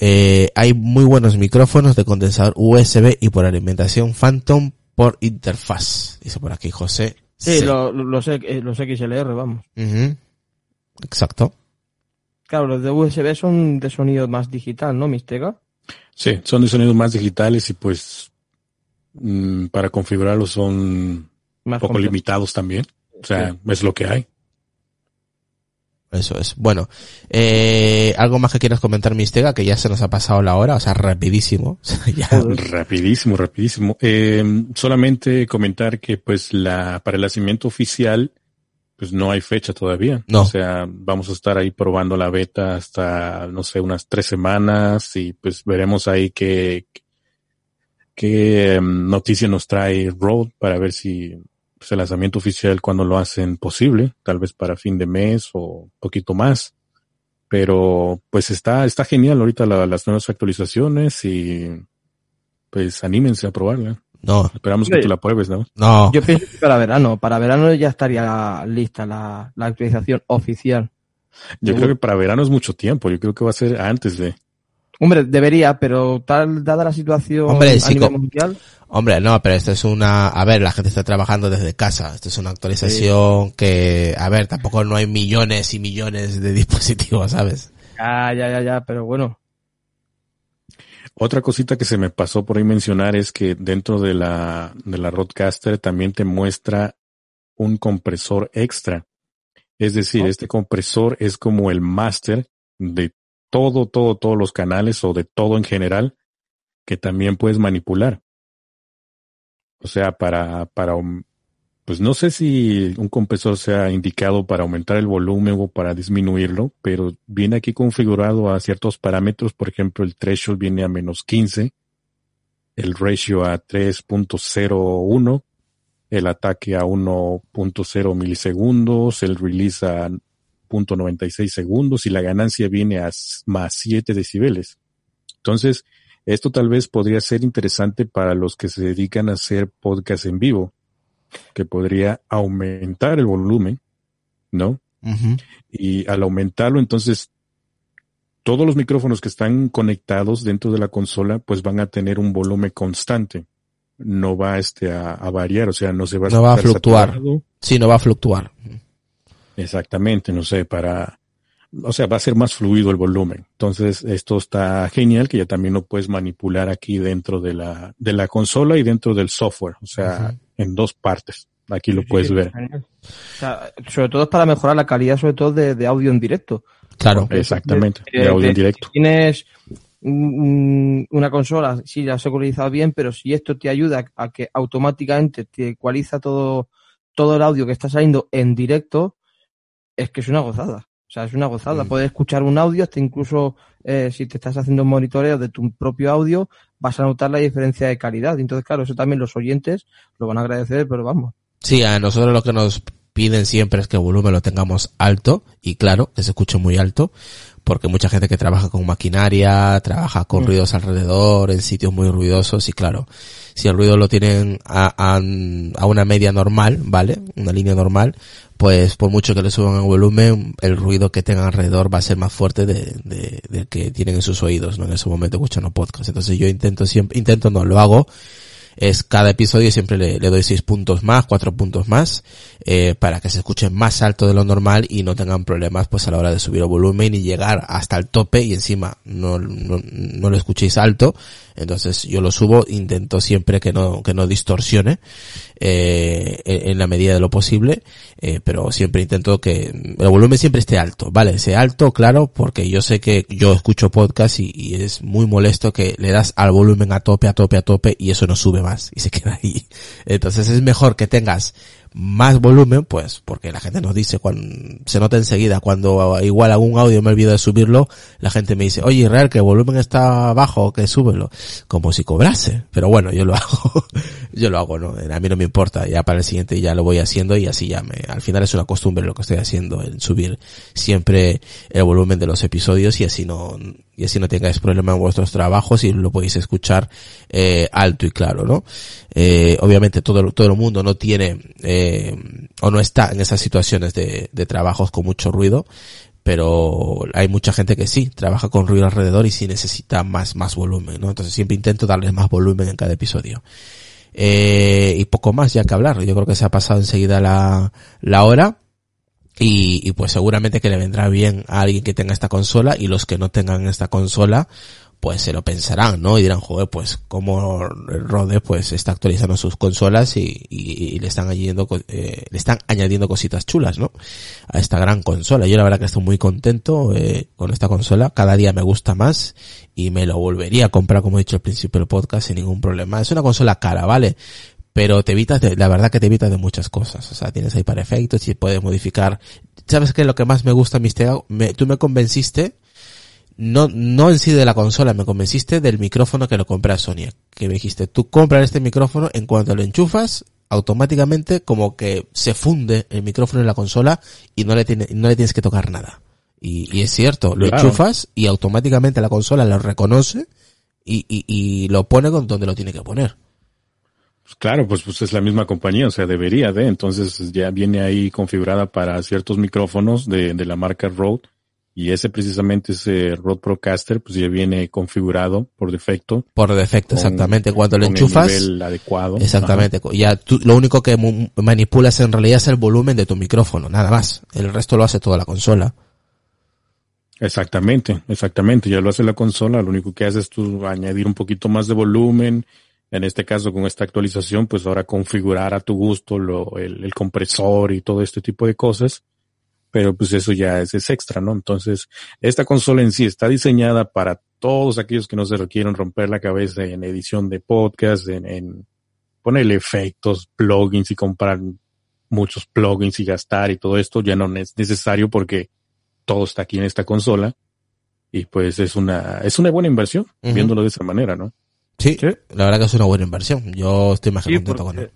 Eh, hay muy buenos micrófonos de condensador USB y por alimentación Phantom por interfaz. Dice por aquí José. Sí, C. lo- lo- los, los XLR, vamos. Exacto. Claro, los de USB son de sonido más digital, ¿no, Mistega? Sí, son de sonidos más digitales y pues mm, para configurarlos son un Más poco complejo. limitados también, o sea, es lo que hay. Eso es. Bueno, eh, algo más que quieras comentar, Mistega, que ya se nos ha pasado la hora, o sea, rapidísimo. (laughs) ya. (laughs) Rapidísimo, rapidísimo. Eh, solamente comentar que pues la para el lanzamiento oficial pues no hay fecha todavía. No. O sea, vamos a estar ahí probando la beta hasta, no sé, unas tres semanas y pues veremos ahí qué, qué em, noticia nos trae Rode para ver si pues, el lanzamiento oficial cuando lo hacen posible, tal vez para fin de mes o un poquito más. Pero pues está, está genial ahorita la- las nuevas actualizaciones y pues anímense a probarla. No, Esperamos que Sí. tú la pruebes, ¿no? no. Yo pienso que para verano, para verano ya estaría lista la, la actualización oficial. Yo creo que para verano es mucho tiempo. Yo creo que va a ser antes de. Hombre, debería, pero tal dada la situación Hombre, a sí, nivel mundial, Hombre, no, pero esto es una, a ver, la gente está trabajando desde casa. Esto es una actualización que, a ver, tampoco no hay millones y millones de (laughs) dispositivos, ¿sabes? ya, ya, ya, ya, pero bueno. Otra cosita que se me pasó por ahí mencionar es que dentro de la, de la Roadcaster también te muestra un compresor extra. Es decir, Oh. este compresor es como el máster de todo, todo, todos los canales o de todo en general que también puedes manipular. O sea, para, para, um, pues no sé si un compresor sea indicado para aumentar el volumen o para disminuirlo, pero viene aquí configurado a ciertos parámetros. Por ejemplo, el threshold viene a menos 15, el ratio a 3.01, el ataque a 1.0 milisegundos, el release a 0.96 segundos y la ganancia viene a más 7 decibeles. Entonces, esto tal vez podría ser interesante para los que se dedican a hacer podcast en vivo, que podría aumentar el volumen, ¿no? Y al aumentarlo, entonces, todos los micrófonos que están conectados dentro de la consola, pues van a tener un volumen constante. No va este, a, variar, o sea, no se va a, no va a fluctuar. Sí, no va a fluctuar. Exactamente, no sé, para, o sea, va a ser más fluido el volumen. Entonces, esto está genial, que ya también lo puedes manipular aquí dentro de la, de la consola y dentro del software, o sea, en dos partes. Aquí lo puedes ver. sobre todo es para mejorar la calidad, sobre todo de, audio en directo. Claro. Exactamente, de, audio en directo. tienes una consola, sí, la has ecualizado bien, pero si esto te ayuda a que automáticamente te ecualiza todo, todo el audio que está saliendo en directo, es que es una gozada. O sea, es una gozada. Mm. Puedes escuchar un audio, hasta incluso eh, si te estás haciendo un monitoreo de tu propio audio, vas a notar la diferencia de calidad. Entonces, claro, eso también los oyentes lo van a agradecer, pero vamos. Sí, a nosotros lo que nos piden siempre es que el volumen lo tengamos alto y claro, que se escuche muy alto, porque mucha gente que trabaja con maquinaria, trabaja con mm. ruidos alrededor, en sitios muy ruidosos y claro, si el ruido lo tienen a, a, una media normal, ¿vale? Una línea normal, pues por mucho que le suban el volumen, el ruido que tengan alrededor va a ser más fuerte de, de, del que tienen en sus oídos, ¿no? En ese momento escuchando podcast. Entonces yo intento siempre, intento no, lo hago es cada episodio siempre le, doy seis puntos más, cuatro puntos más, eh, para que se escuche más alto de lo normal y no tengan problemas pues a la hora de subir el volumen y llegar hasta el tope y encima no, no, no lo escuchéis alto. Entonces yo lo subo, intento siempre que no, que no distorsione, eh, en, la medida de lo posible, eh, pero siempre intento que el volumen siempre esté alto, ¿vale? Sea alto, claro, porque yo sé que yo escucho podcast y, y es muy molesto que le das al volumen a tope, a tope, a tope y eso no sube más y se queda ahí. (laughs) Entonces es mejor que tengas más volumen, pues, porque la gente nos dice, cuando, se nota enseguida, cuando igual algún audio me olvido de subirlo, la gente me dice, oye, real que el volumen está bajo, que súbelo, como si cobrase, pero bueno, yo lo (laughs) hago, yo lo hago, ¿no? A mí no me importa, ya para el siguiente ya lo voy haciendo y así ya me, al final es una costumbre lo que estoy haciendo, en subir siempre el volumen de los episodios y así no, y así no tengáis problema en vuestros trabajos y lo podéis escuchar eh, alto y claro, ¿no? Eh, obviamente todo, todo el mundo no tiene eh, o no está en esas situaciones de, de trabajos con mucho ruido, pero hay mucha gente que sí, trabaja con ruido alrededor y sí necesita más, más volumen, ¿no? Entonces siempre intento darles más volumen en cada episodio. Eh, y poco más ya que hablar, yo creo que se ha pasado enseguida la, la hora. Y, y, pues seguramente que le vendrá bien a alguien que tenga esta consola y los que no tengan esta consola pues se lo pensarán, ¿no? Y dirán, joder, pues como Rode pues está actualizando sus consolas y, y, le están añadiendo eh, le están añadiendo cositas chulas, ¿no? A esta gran consola. Yo la verdad que estoy muy contento eh, con esta consola, cada día me gusta más y me lo volvería a comprar como he dicho al principio del podcast sin ningún problema. Es una consola cara, ¿vale? Pero te evitas de, la verdad que te evitas de muchas cosas. O sea, tienes ahí para efectos y puedes modificar. ¿Sabes qué? Lo que más me gusta, Misteo, me, tú me convenciste, no, no en sí de la consola, me convenciste del micrófono que lo compré a Sonia. Que me dijiste, tú compras este micrófono, en cuanto lo enchufas, automáticamente como que se funde el micrófono en la consola y no le, tiene, no le tienes que tocar nada. Y, y es cierto, lo enchufas y automáticamente la consola lo reconoce y, y, y lo pone donde lo tiene que poner. Pues claro, pues, pues es la misma compañía, o sea, debería de, entonces ya viene ahí configurada para ciertos micrófonos de, de la marca Rode y ese precisamente ese Rode Procaster pues ya viene configurado por defecto. Por defecto, exactamente. Cuando lo enchufas. El adecuado. Exactamente. Ya tú, lo único que manipulas en realidad es el volumen de tu micrófono, nada más. El resto lo hace toda la consola. Exactamente, exactamente. Ya lo hace la consola. Lo único que haces es tú añadir un poquito más de volumen, en este caso con esta actualización, pues ahora configurar a tu gusto lo, el, compresor y todo este tipo de cosas, pero pues eso ya es, es, extra, ¿no? Entonces, esta consola en sí está diseñada para todos aquellos que no se requieren romper la cabeza en edición de podcast, en, en ponerle efectos, plugins y comprar muchos plugins y gastar y todo esto ya no es necesario porque todo está aquí en esta consola y pues es una, es una buena inversión, viéndolo de esa manera, ¿no? Sí, la verdad que es una buena inversión. Yo estoy más que contento con él.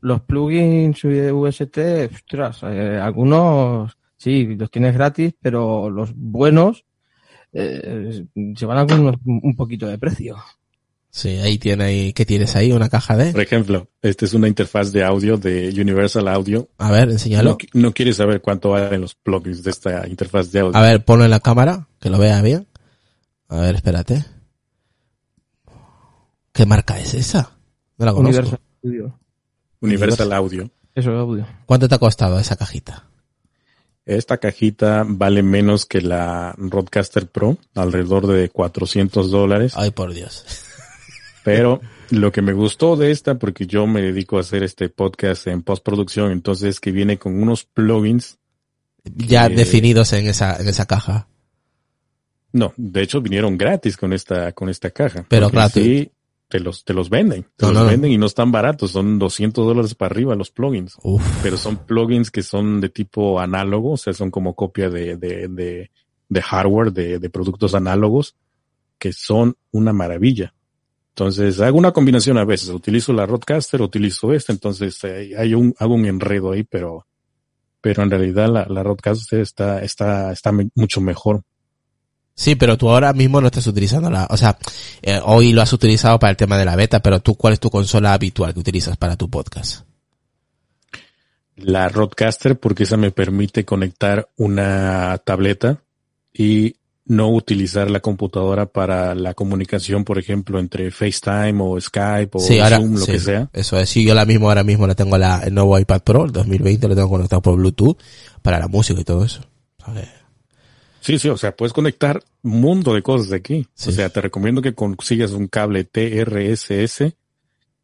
Los plugins de VST, ostras, eh, algunos Sí, los tienes gratis, pero los buenos eh, se van a con unos- un poquito de precio. Sí, ahí tiene ahí, ¿qué tienes ahí? Una caja de. Por ejemplo, esta es una interfaz de audio de Universal Audio. A ver, enséñalo. No, no quieres saber cuánto valen los plugins de esta interfaz de audio. A ver, ponlo en la cámara, que lo vea bien. A ver, espérate. ¿Qué marca es esa? No la conozco. Universal Studio. Universal Audio. Eso es audio. ¿Cuánto te ha costado esa cajita? Esta cajita vale menos que la Rodecaster Pro, alrededor de 400 dólares. Ay, por Dios. Pero lo que me gustó de esta, porque yo me dedico a hacer este podcast en postproducción, entonces que viene con unos plugins. Ya definidos en esa, en esa caja. No, de hecho vinieron gratis con esta, con esta caja. Pero claro, sí, te los, te los venden. Te los venden y no están baratos. Son 200 dólares para arriba los plugins. Uf. Pero son plugins que son de tipo análogo, o sea, son como copia de, de, de, de hardware, de, de productos análogos, que son una maravilla. Entonces, hago una combinación a veces. Utilizo la Rodecaster, utilizo esta, entonces eh, hay un, hago un enredo ahí, pero, pero en realidad la, la Rodecaster está, está, está mucho mejor. Sí, pero tú ahora mismo no estás utilizando la, o sea, eh, hoy lo has utilizado para el tema de la beta, pero tú, ¿cuál es tu consola habitual que utilizas para tu podcast? La Rodecaster, porque esa me permite conectar una tableta y no utilizar la computadora para la comunicación, por ejemplo, entre FaceTime o Skype o sí, ahora, Zoom, lo sí, que sea. Eso es, sí, yo la mismo, ahora mismo la tengo la, el nuevo iPad Pro, el 2020, lo tengo conectado por Bluetooth para la música y todo eso. Sí, sí, o sea, puedes conectar un mundo de cosas de aquí. Sí. O sea, te recomiendo que consigas un cable TRSS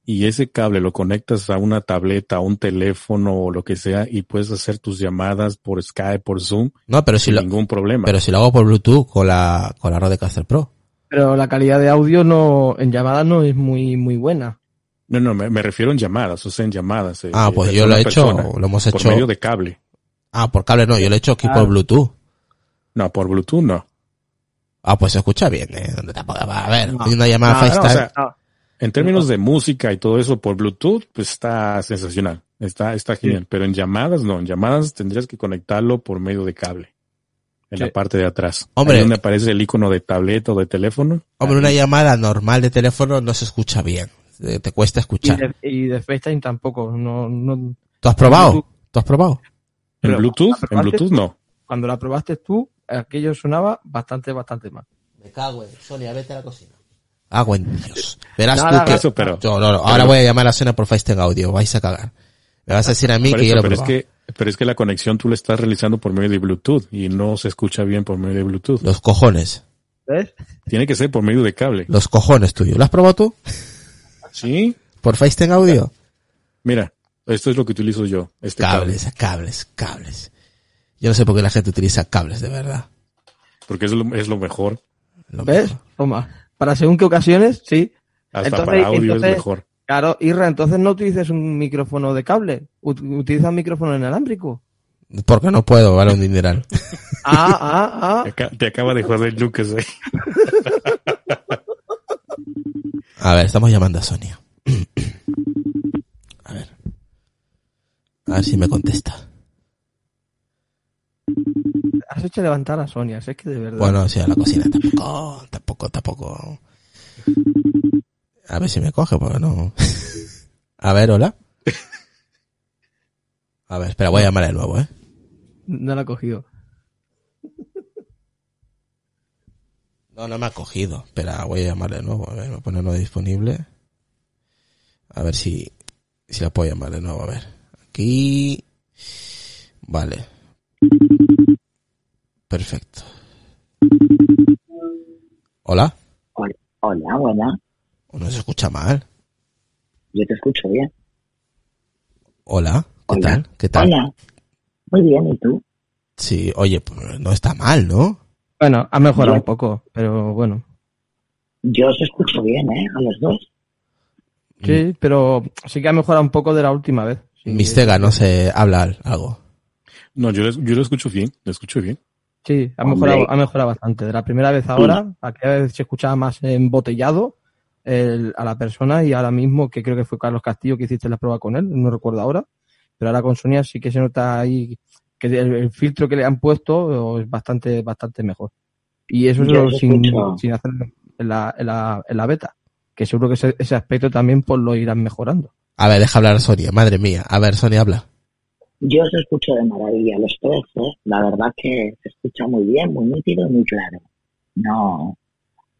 y ese cable lo conectas a una tableta, a un teléfono o lo que sea y puedes hacer tus llamadas por Skype, por Zoom No, pero si sin lo, ningún problema. pero si lo hago por Bluetooth con la, con la Rodecaster Pro. Pero la calidad de audio no, en llamada no es muy, muy buena. No, no, me, me refiero en llamadas, o sea, en llamadas. eh, Ah, pues yo lo he a hecho, lo hemos por hecho. medio de cable. Ah, por cable no, yo lo he hecho aquí Ah. por Bluetooth. No, por Bluetooth no. Ah, pues se escucha bien, eh. A ver, No. hay una llamada No, no, FaceTime. o sea, No, En términos de música y todo eso por Bluetooth, pues está sensacional. Está, está genial. Pero en llamadas no. En llamadas tendrías que conectarlo por medio de cable. En Sí. la parte de atrás. Hombre. Ahí donde aparece el icono de tableta o de teléfono. Hombre, Ahí. una llamada normal de teléfono no se escucha bien. Eh, Te cuesta y escuchar. de, y de FaceTime tampoco. No, no, ¿Tú has probado? ¿Tú has probado? En Bluetooth, en Bluetooth no. cuando la probaste tú, aquello sonaba bastante, bastante mal. Me cago en Sonia, vete a la cocina. Hago en Dios. Verás tú que... no, Eso, pero. Yo, no, no, ahora pero- voy a llamar a Sonia por FaceTime Audio. Vais a cagar. Me vas a decir a mí que eso, yo lo pero es que, pero es que la conexión tú la estás realizando por medio de Bluetooth y no se escucha bien por medio de Bluetooth. Los cojones. ¿Ves? Tiene que ser por medio de cable. Los cojones tuyo. ¿Lo has probado tú? Sí. ¿Por FaceTime Audio? Mira, esto es lo que utilizo yo. Este cable. Cables, cables, cables. Yo no sé por qué la gente utiliza cables, de verdad. Porque es lo, es lo mejor. Lo ¿Ves? mejor. Toma. Para según qué ocasiones, sí. Hasta Entonces- para audio entonces- es mejor. Claro, Irra, entonces no utilices un micrófono de cable. Ut- Utiliza un micrófono inalámbrico. Porque no puedo, vale un dineral. (laughs) Ah, ah, ah. Te acaba de joder Lucas. (laughs) eh. A ver, estamos llamando a Sonia. (clears throat) A ver. A ver si me contesta. Has hecho levantar a Sonia, es que de verdad. Bueno, sí, a la cocina tampoco, tampoco, tampoco. A ver si me coge, porque no. A ver, hola. A ver, espera, voy a llamar de nuevo, eh. No la ha cogido. No, no me ha cogido. Espera, voy a llamarle de nuevo. A ver, voy a ponerlo disponible. A ver si, si la puedo llamar de nuevo. A ver. Aquí. Vale. Perfecto. Hola. Hola, hola, buena. ¿O no se escucha mal? Yo te escucho bien. Hola. ¿Qué Hola. tal? ¿Qué tal? Hola. Muy bien, ¿y tú? Sí, oye, pues no está mal, ¿no? Bueno, ha mejorado Yo- un poco, pero bueno. Yo os escucho bien, ¿eh? A los dos. Sí, pero sí que ha mejorado un poco de la última vez. Sí, Mistega, no se habla al- algo. No, yo, lo- yo lo escucho bien, lo escucho bien. Sí, ha Hombre. mejorado, ha mejorado bastante. De la primera vez ahora, aquella vez se escuchaba más embotellado el- a la persona y ahora mismo, que creo que fue Carlos Castillo que hiciste la prueba con él, no recuerdo ahora, pero ahora con Sonia sí que se nota ahí que el, el filtro que le han puesto es bastante, bastante mejor. Y eso Yo es lo sin, sin hacer en la, en, la, en la beta. Que seguro que ese, ese aspecto también pues lo irán mejorando. A ver, deja hablar a Sonia, madre mía. A ver, Sonia, habla. Yo os escucho de maravilla los tres, ¿eh? La verdad que se escucha muy bien, muy nítido y muy claro. No,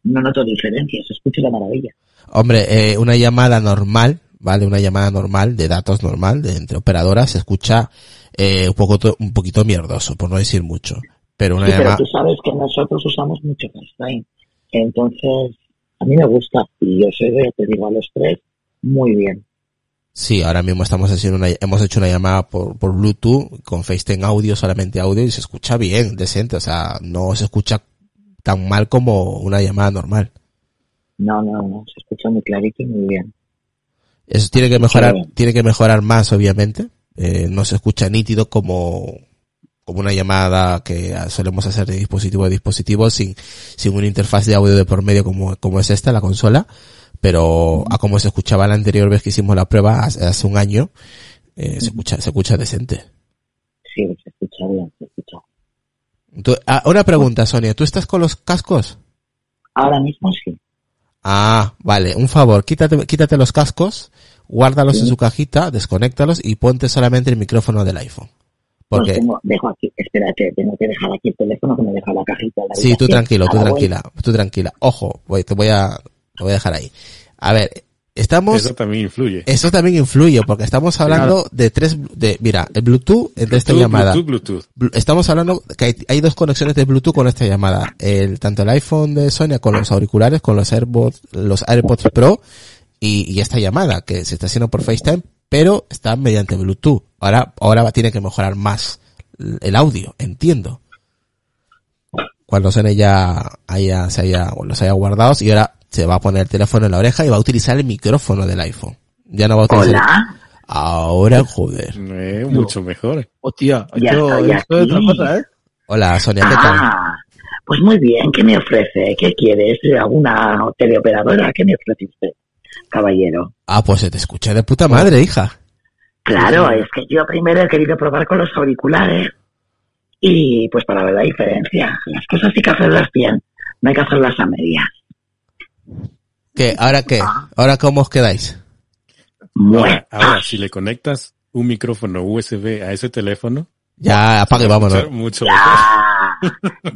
no noto diferencias, se escucha de maravilla. Hombre, eh, una llamada normal, ¿vale? Una llamada normal, de datos normal, de entre operadoras, se escucha eh, un, poco, un poquito mierdoso, por no decir mucho. Pero una Sí, pero llamada... tú sabes que nosotros usamos mucho FaceTime. Entonces, a mí me gusta. Y yo soy de, te digo a los tres, muy bien. Sí, ahora mismo estamos haciendo una, hemos hecho una llamada por, por Bluetooth con FaceTime audio, solamente audio, y se escucha bien, decente, o sea, no se escucha tan mal como una llamada normal. No, no, no, se escucha muy clarito y muy bien. Eso tiene que mejorar, tiene que mejorar más, obviamente. Eh, no se escucha nítido como, como una llamada que solemos hacer de dispositivo a dispositivo sin, sin una interfaz de audio de por medio como, como es esta, la consola. Pero a como se escuchaba la anterior vez que hicimos la prueba, hace, hace un año, eh, se escucha, se escucha decente. Sí, se escucha bien, se escucha. Tú- ah, una pregunta, Sonia, ¿tú estás con los cascos? Ahora mismo sí. Ah, vale, un favor, quítate, quítate los cascos, guárdalos en su cajita, desconéctalos y ponte solamente el micrófono del iPhone. Porque, Pues tengo, dejo aquí, espérate, tengo que dejar aquí el teléfono que me deja la cajita. la sí, tú tranquilo, tú voy. tranquila, tú tranquila. Ojo, voy, te voy a, te voy a dejar ahí. A ver, estamos, Eso también influye. eso también influye porque estamos hablando de tres, de, mira, el Bluetooth entre esta Bluetooth, llamada. Bluetooth, Bluetooth. Blu- Estamos hablando que hay, hay dos conexiones de Bluetooth con esta llamada. El, tanto el iPhone de Sonia con los auriculares, con los AirPods, los AirPods Pro y, y esta llamada que se está haciendo por FaceTime, pero está mediante Bluetooth. Ahora, ahora tiene que mejorar más el- audio, entiendo. Cuando Sonia ya haya, se haya, los haya guardados y ahora se va a poner el teléfono en la oreja y va a utilizar el micrófono del iPhone. Ya no va a utilizar. Hola. Ahora, joder. Eh, mucho mejor. Hostia, esto, otra cosa, ¿eh? Hola, Sonia, ¿qué tal? Ah, pues muy bien, ¿qué me ofrece? ¿Qué quieres? ¿Alguna teleoperadora? ¿Qué me ofrece usted, caballero? Ah, pues se te escucha de puta madre, hija. Claro, es que yo primero he querido probar con los auriculares y pues para ver la diferencia. Las cosas hay que hacerlas bien, no hay que hacerlas a medias. ¿Qué? ¿Ahora qué? Ah. ¿Ahora cómo os quedáis? Bueno, Ahora, ahora, si le conectas un micrófono USB a ese teléfono, Ya, apague, vámonos. mucho ya,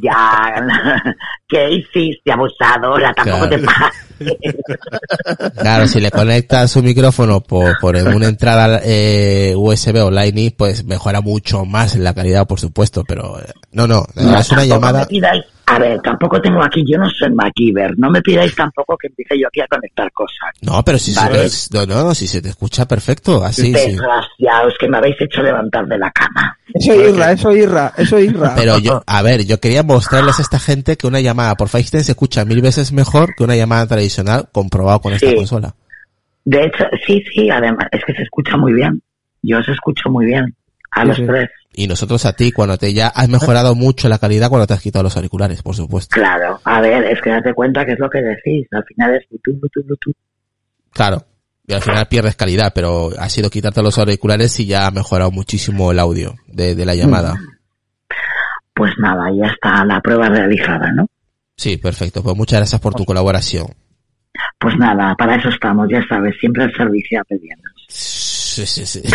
ya, (laughs) ¿qué hiciste, abusadora? Tampoco Claro. te pases. Claro, si le conectas su micrófono por, por una entrada eh, USB o Lightning, pues mejora mucho más la calidad, por supuesto, pero eh, no, no, No, es una llamada... me pidáis, a ver, tampoco tengo aquí, yo no soy MacGyver, no me pidáis tampoco que empiece yo aquí a conectar cosas. No, pero si Vale. se te, no, no, si se te escucha perfecto, así, sí. Desgraciados que me habéis hecho levantar de la cama. Eso es Irra, eso es Irra, eso es Irra. Pero yo, a ver, yo quería mostrarles a esta gente que una llamada por FaceTime se escucha mil veces mejor que una llamada tradicional comprobado con esta Sí. consola. De hecho, sí, sí, además, es que se escucha muy bien. Yo os escucho muy bien. A Sí, los sí. tres. Y nosotros a ti, cuando te ya has mejorado (laughs) mucho la calidad cuando te has quitado los auriculares, por supuesto. Claro. A ver, es que date cuenta que es lo que decís. Al final es Bluetooth, Bluetooth, Bluetooth. Claro. Y al final pierdes calidad, pero ha sido quitarte los auriculares y ya ha mejorado muchísimo el audio de, de la llamada. Pues nada, ya está la prueba realizada, ¿no? Sí, perfecto. Pues muchas gracias por tu colaboración. Pues nada, para eso estamos, ya sabes, siempre el servicio a pedidos. Sí, sí, sí. (laughs)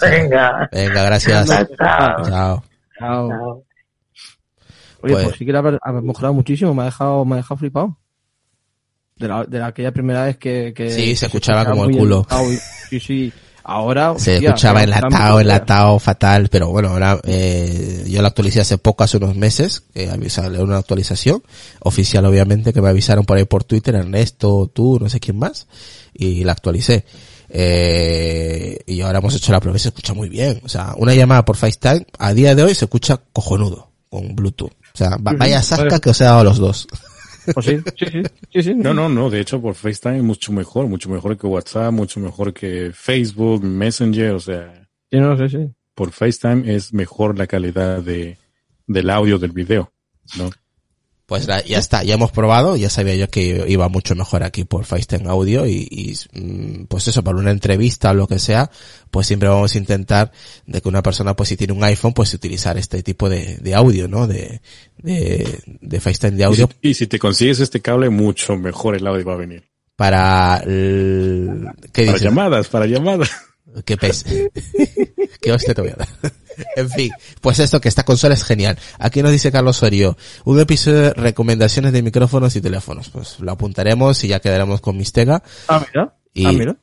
Venga. Venga, gracias. Chao, chao. Chao. Chao. Chao. Oye, pues, Pues- sí que la haber mejorado muchísimo, me ha dejado, me ha dejado flipado. De la, de la aquella primera vez que, que Sí, se escuchaba como el culo. y- Sí, sí. Ahora. (laughs) Se hostia, escuchaba enlatado, enlatado, fatal, pero bueno, ahora eh, yo la actualicé hace poco, hace unos meses, que avisaron una actualización oficial, obviamente, que me avisaron por ahí por Twitter, Ernesto, tú, no sé quién más, y la actualicé. Eh, y ahora hemos hecho la prueba y se escucha muy bien. O sea, una llamada por FaceTime a día de hoy se escucha cojonudo con Bluetooth. O sea, vaya sasca que os he dado a los dos. Pues sí, sí, sí, sí, sí. No, no, no. De hecho, por FaceTime mucho mejor, mucho mejor que WhatsApp, mucho mejor que Facebook, Messenger. O sea, Sí, no, sí, sí. por FaceTime es mejor la calidad de, del audio del video, ¿no? Pues ya está, ya hemos probado, ya sabía yo que iba mucho mejor aquí por FaceTime Audio y, mm, pues eso, para una entrevista o lo que sea, pues siempre vamos a intentar de que una persona pues si tiene un iPhone pues utilizar este tipo de, audio, ¿no? De, de, de FaceTime de audio. Y si, te consigues este cable, mucho mejor el audio va a venir. Para, ¿qué para llamadas, para llamadas. (laughs) Qué pez. (laughs) Qué hostia te voy a dar. (laughs) en fin, pues esto que esta consola es genial. Aquí nos dice Carlos Sorio, un episodio de recomendaciones de micrófonos y teléfonos. Pues lo apuntaremos y ya quedaremos con Mistega. Ah, mira. Y, ah, mira.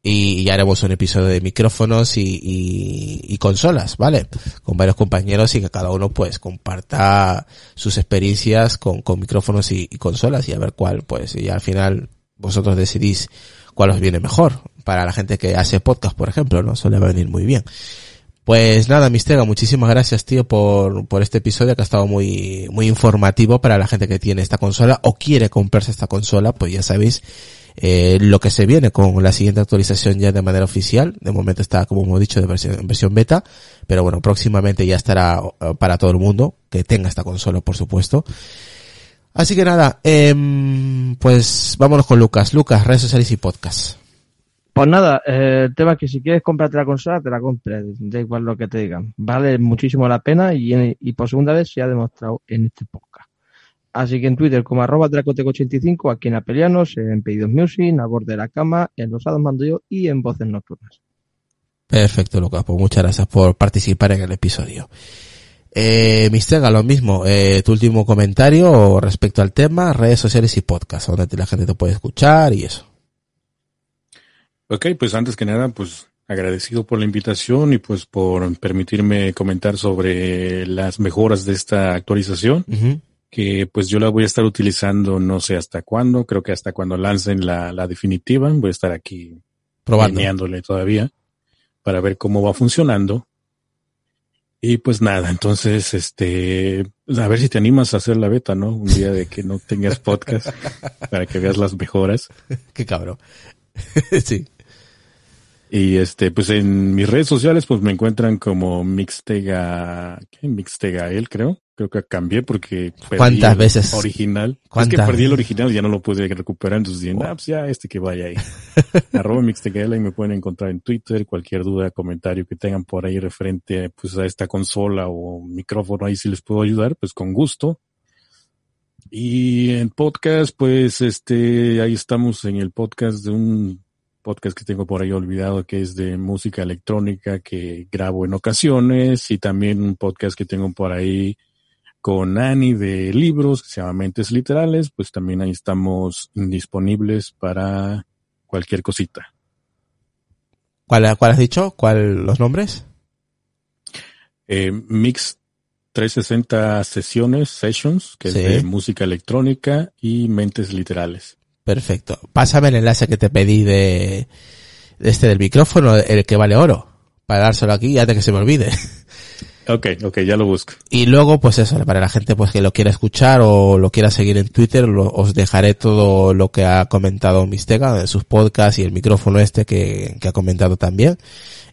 Y ya haremos un episodio de micrófonos y, y, consolas, ¿vale? Con varios compañeros y que cada uno pues comparta sus experiencias con, con micrófonos y, consolas y a ver cuál, pues, y al final vosotros decidís cuál os viene mejor. Para la gente que hace podcast, por ejemplo, ¿no? Suele venir muy bien. Pues nada, Mistega, muchísimas gracias, tío, por, por este episodio que ha estado muy, muy informativo para la gente que tiene esta consola o quiere comprarse esta consola, pues ya sabéis, eh, lo que se viene con la siguiente actualización ya de manera oficial. De momento está, como hemos dicho, de versión, en versión beta, pero bueno, próximamente ya estará eh, para todo el mundo que tenga esta consola, por supuesto. Así que nada, eh, pues vámonos con Lucas. Lucas, redes sociales y podcast. Pues nada, eh, el tema es que si quieres comprarte la consola, te la compres, da igual lo que te digan. Vale muchísimo la pena y, por segunda vez se ha demostrado en este podcast. Así que en Twitter como arroba dracoteco85, aquí en Apelianos, en Pedidos Music, a borde de la cama, en Los Hados Mando Yo y en Voces Nocturnas. Perfecto, Lucas. Pues muchas gracias por participar en el episodio. Eh, Mistega, lo mismo, eh, tu último comentario respecto al tema, redes sociales y podcast, donde la gente te puede escuchar y eso. Ok, pues antes que nada, pues agradecido por la invitación y pues por permitirme comentar sobre las mejoras de esta actualización, que pues yo la voy a estar utilizando no sé hasta cuándo, creo que hasta cuando lancen la, la definitiva, voy a estar aquí probándole todavía para ver cómo va funcionando. Y pues nada, entonces, este, a ver si te animas a hacer la beta, ¿no? Un día de que no tengas podcast (laughs) para que veas las mejoras. Qué cabrón. (laughs) sí. Y este, pues en mis redes sociales, pues me encuentran como Mixtega, ¿qué? Mixtega él, creo. Creo que cambié porque perdí ¿Cuántas el veces? original. Es que perdí el original y ya no lo pude recuperar, entonces dije, ah, pues ya este que vaya ahí. (laughs) Arroba Mixtegael y me pueden encontrar en Twitter, cualquier duda, comentario que tengan por ahí referente pues a esta consola o micrófono ahí si les puedo ayudar, pues con gusto. Y en podcast, pues este, ahí estamos en el podcast de un podcast que tengo por ahí olvidado que es de música electrónica que grabo en ocasiones y también un podcast que tengo por ahí con Ani de libros que se llama Mentes Literales, pues también ahí estamos disponibles para cualquier cosita. ¿Cuál, cuál has dicho? ¿Cuál los nombres? Eh, Mix 360 sesiones, sessions, que es de música electrónica y mentes literales. Perfecto. Pásame el enlace que te pedí de, este del micrófono, el que vale oro, para dárselo aquí antes que se me olvide. (laughs) Ok, ok, ya lo busco. Y luego, pues eso, para la gente pues que lo quiera escuchar o lo quiera seguir en Twitter, os dejaré todo lo que ha comentado Mistega en sus podcasts y el micrófono este que, que ha comentado también.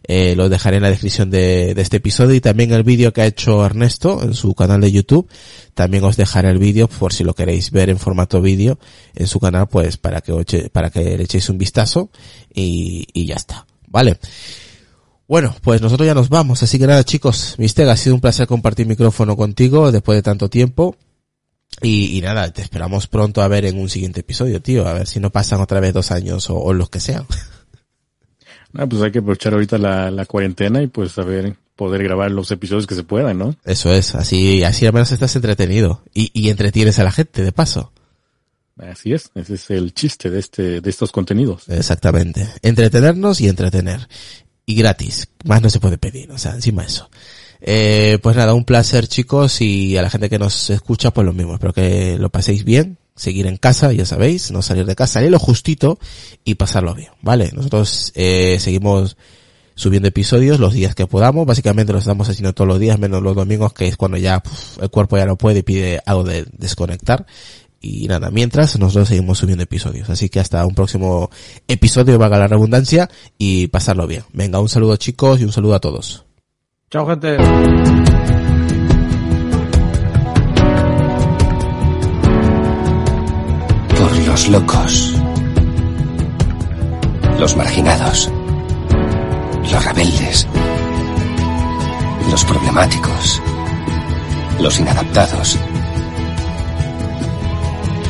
Eh, lo dejaré en la descripción de, de este episodio y también el vídeo que ha hecho Ernesto en su canal de YouTube. También os dejaré el vídeo por si lo queréis ver en formato vídeo en su canal, pues para que, para que le echéis un vistazo y, y ya está. Vale. Bueno, pues nosotros ya nos vamos, así que nada chicos, Mistega, ha sido un placer compartir micrófono contigo después de tanto tiempo. Y, y, nada, te esperamos pronto a ver en un siguiente episodio, tío, a ver si no pasan otra vez dos años o, o los que sean. (laughs) Ah, pues hay que aprovechar ahorita la, la cuarentena y pues a ver, poder grabar los episodios que se puedan, ¿no? Eso es, así, así al menos estás entretenido y, y entretienes a la gente, de paso. Así es, ese es el chiste de este, de estos contenidos. Exactamente. Entretenernos y entretener. Y gratis. Más no se puede pedir, o sea, encima eso. Eh, pues nada, un placer chicos y a la gente que nos escucha pues lo mismo. Espero que lo paséis bien, seguir en casa, ya sabéis, no salir de casa, salir lo justito y pasarlo bien, ¿vale? Nosotros eh, seguimos subiendo episodios los días que podamos, básicamente lo estamos haciendo todos los días, menos los domingos, que es cuando ya el cuerpo ya no puede y pide algo de desconectar. Y nada, mientras nosotros seguimos subiendo episodios. Así que hasta un próximo episodio, valga la redundancia, y pasarlo bien. Venga, un saludo chicos y un saludo a todos. Chao gente. Los locos. Los marginados. Los rebeldes. Los problemáticos. Los inadaptados.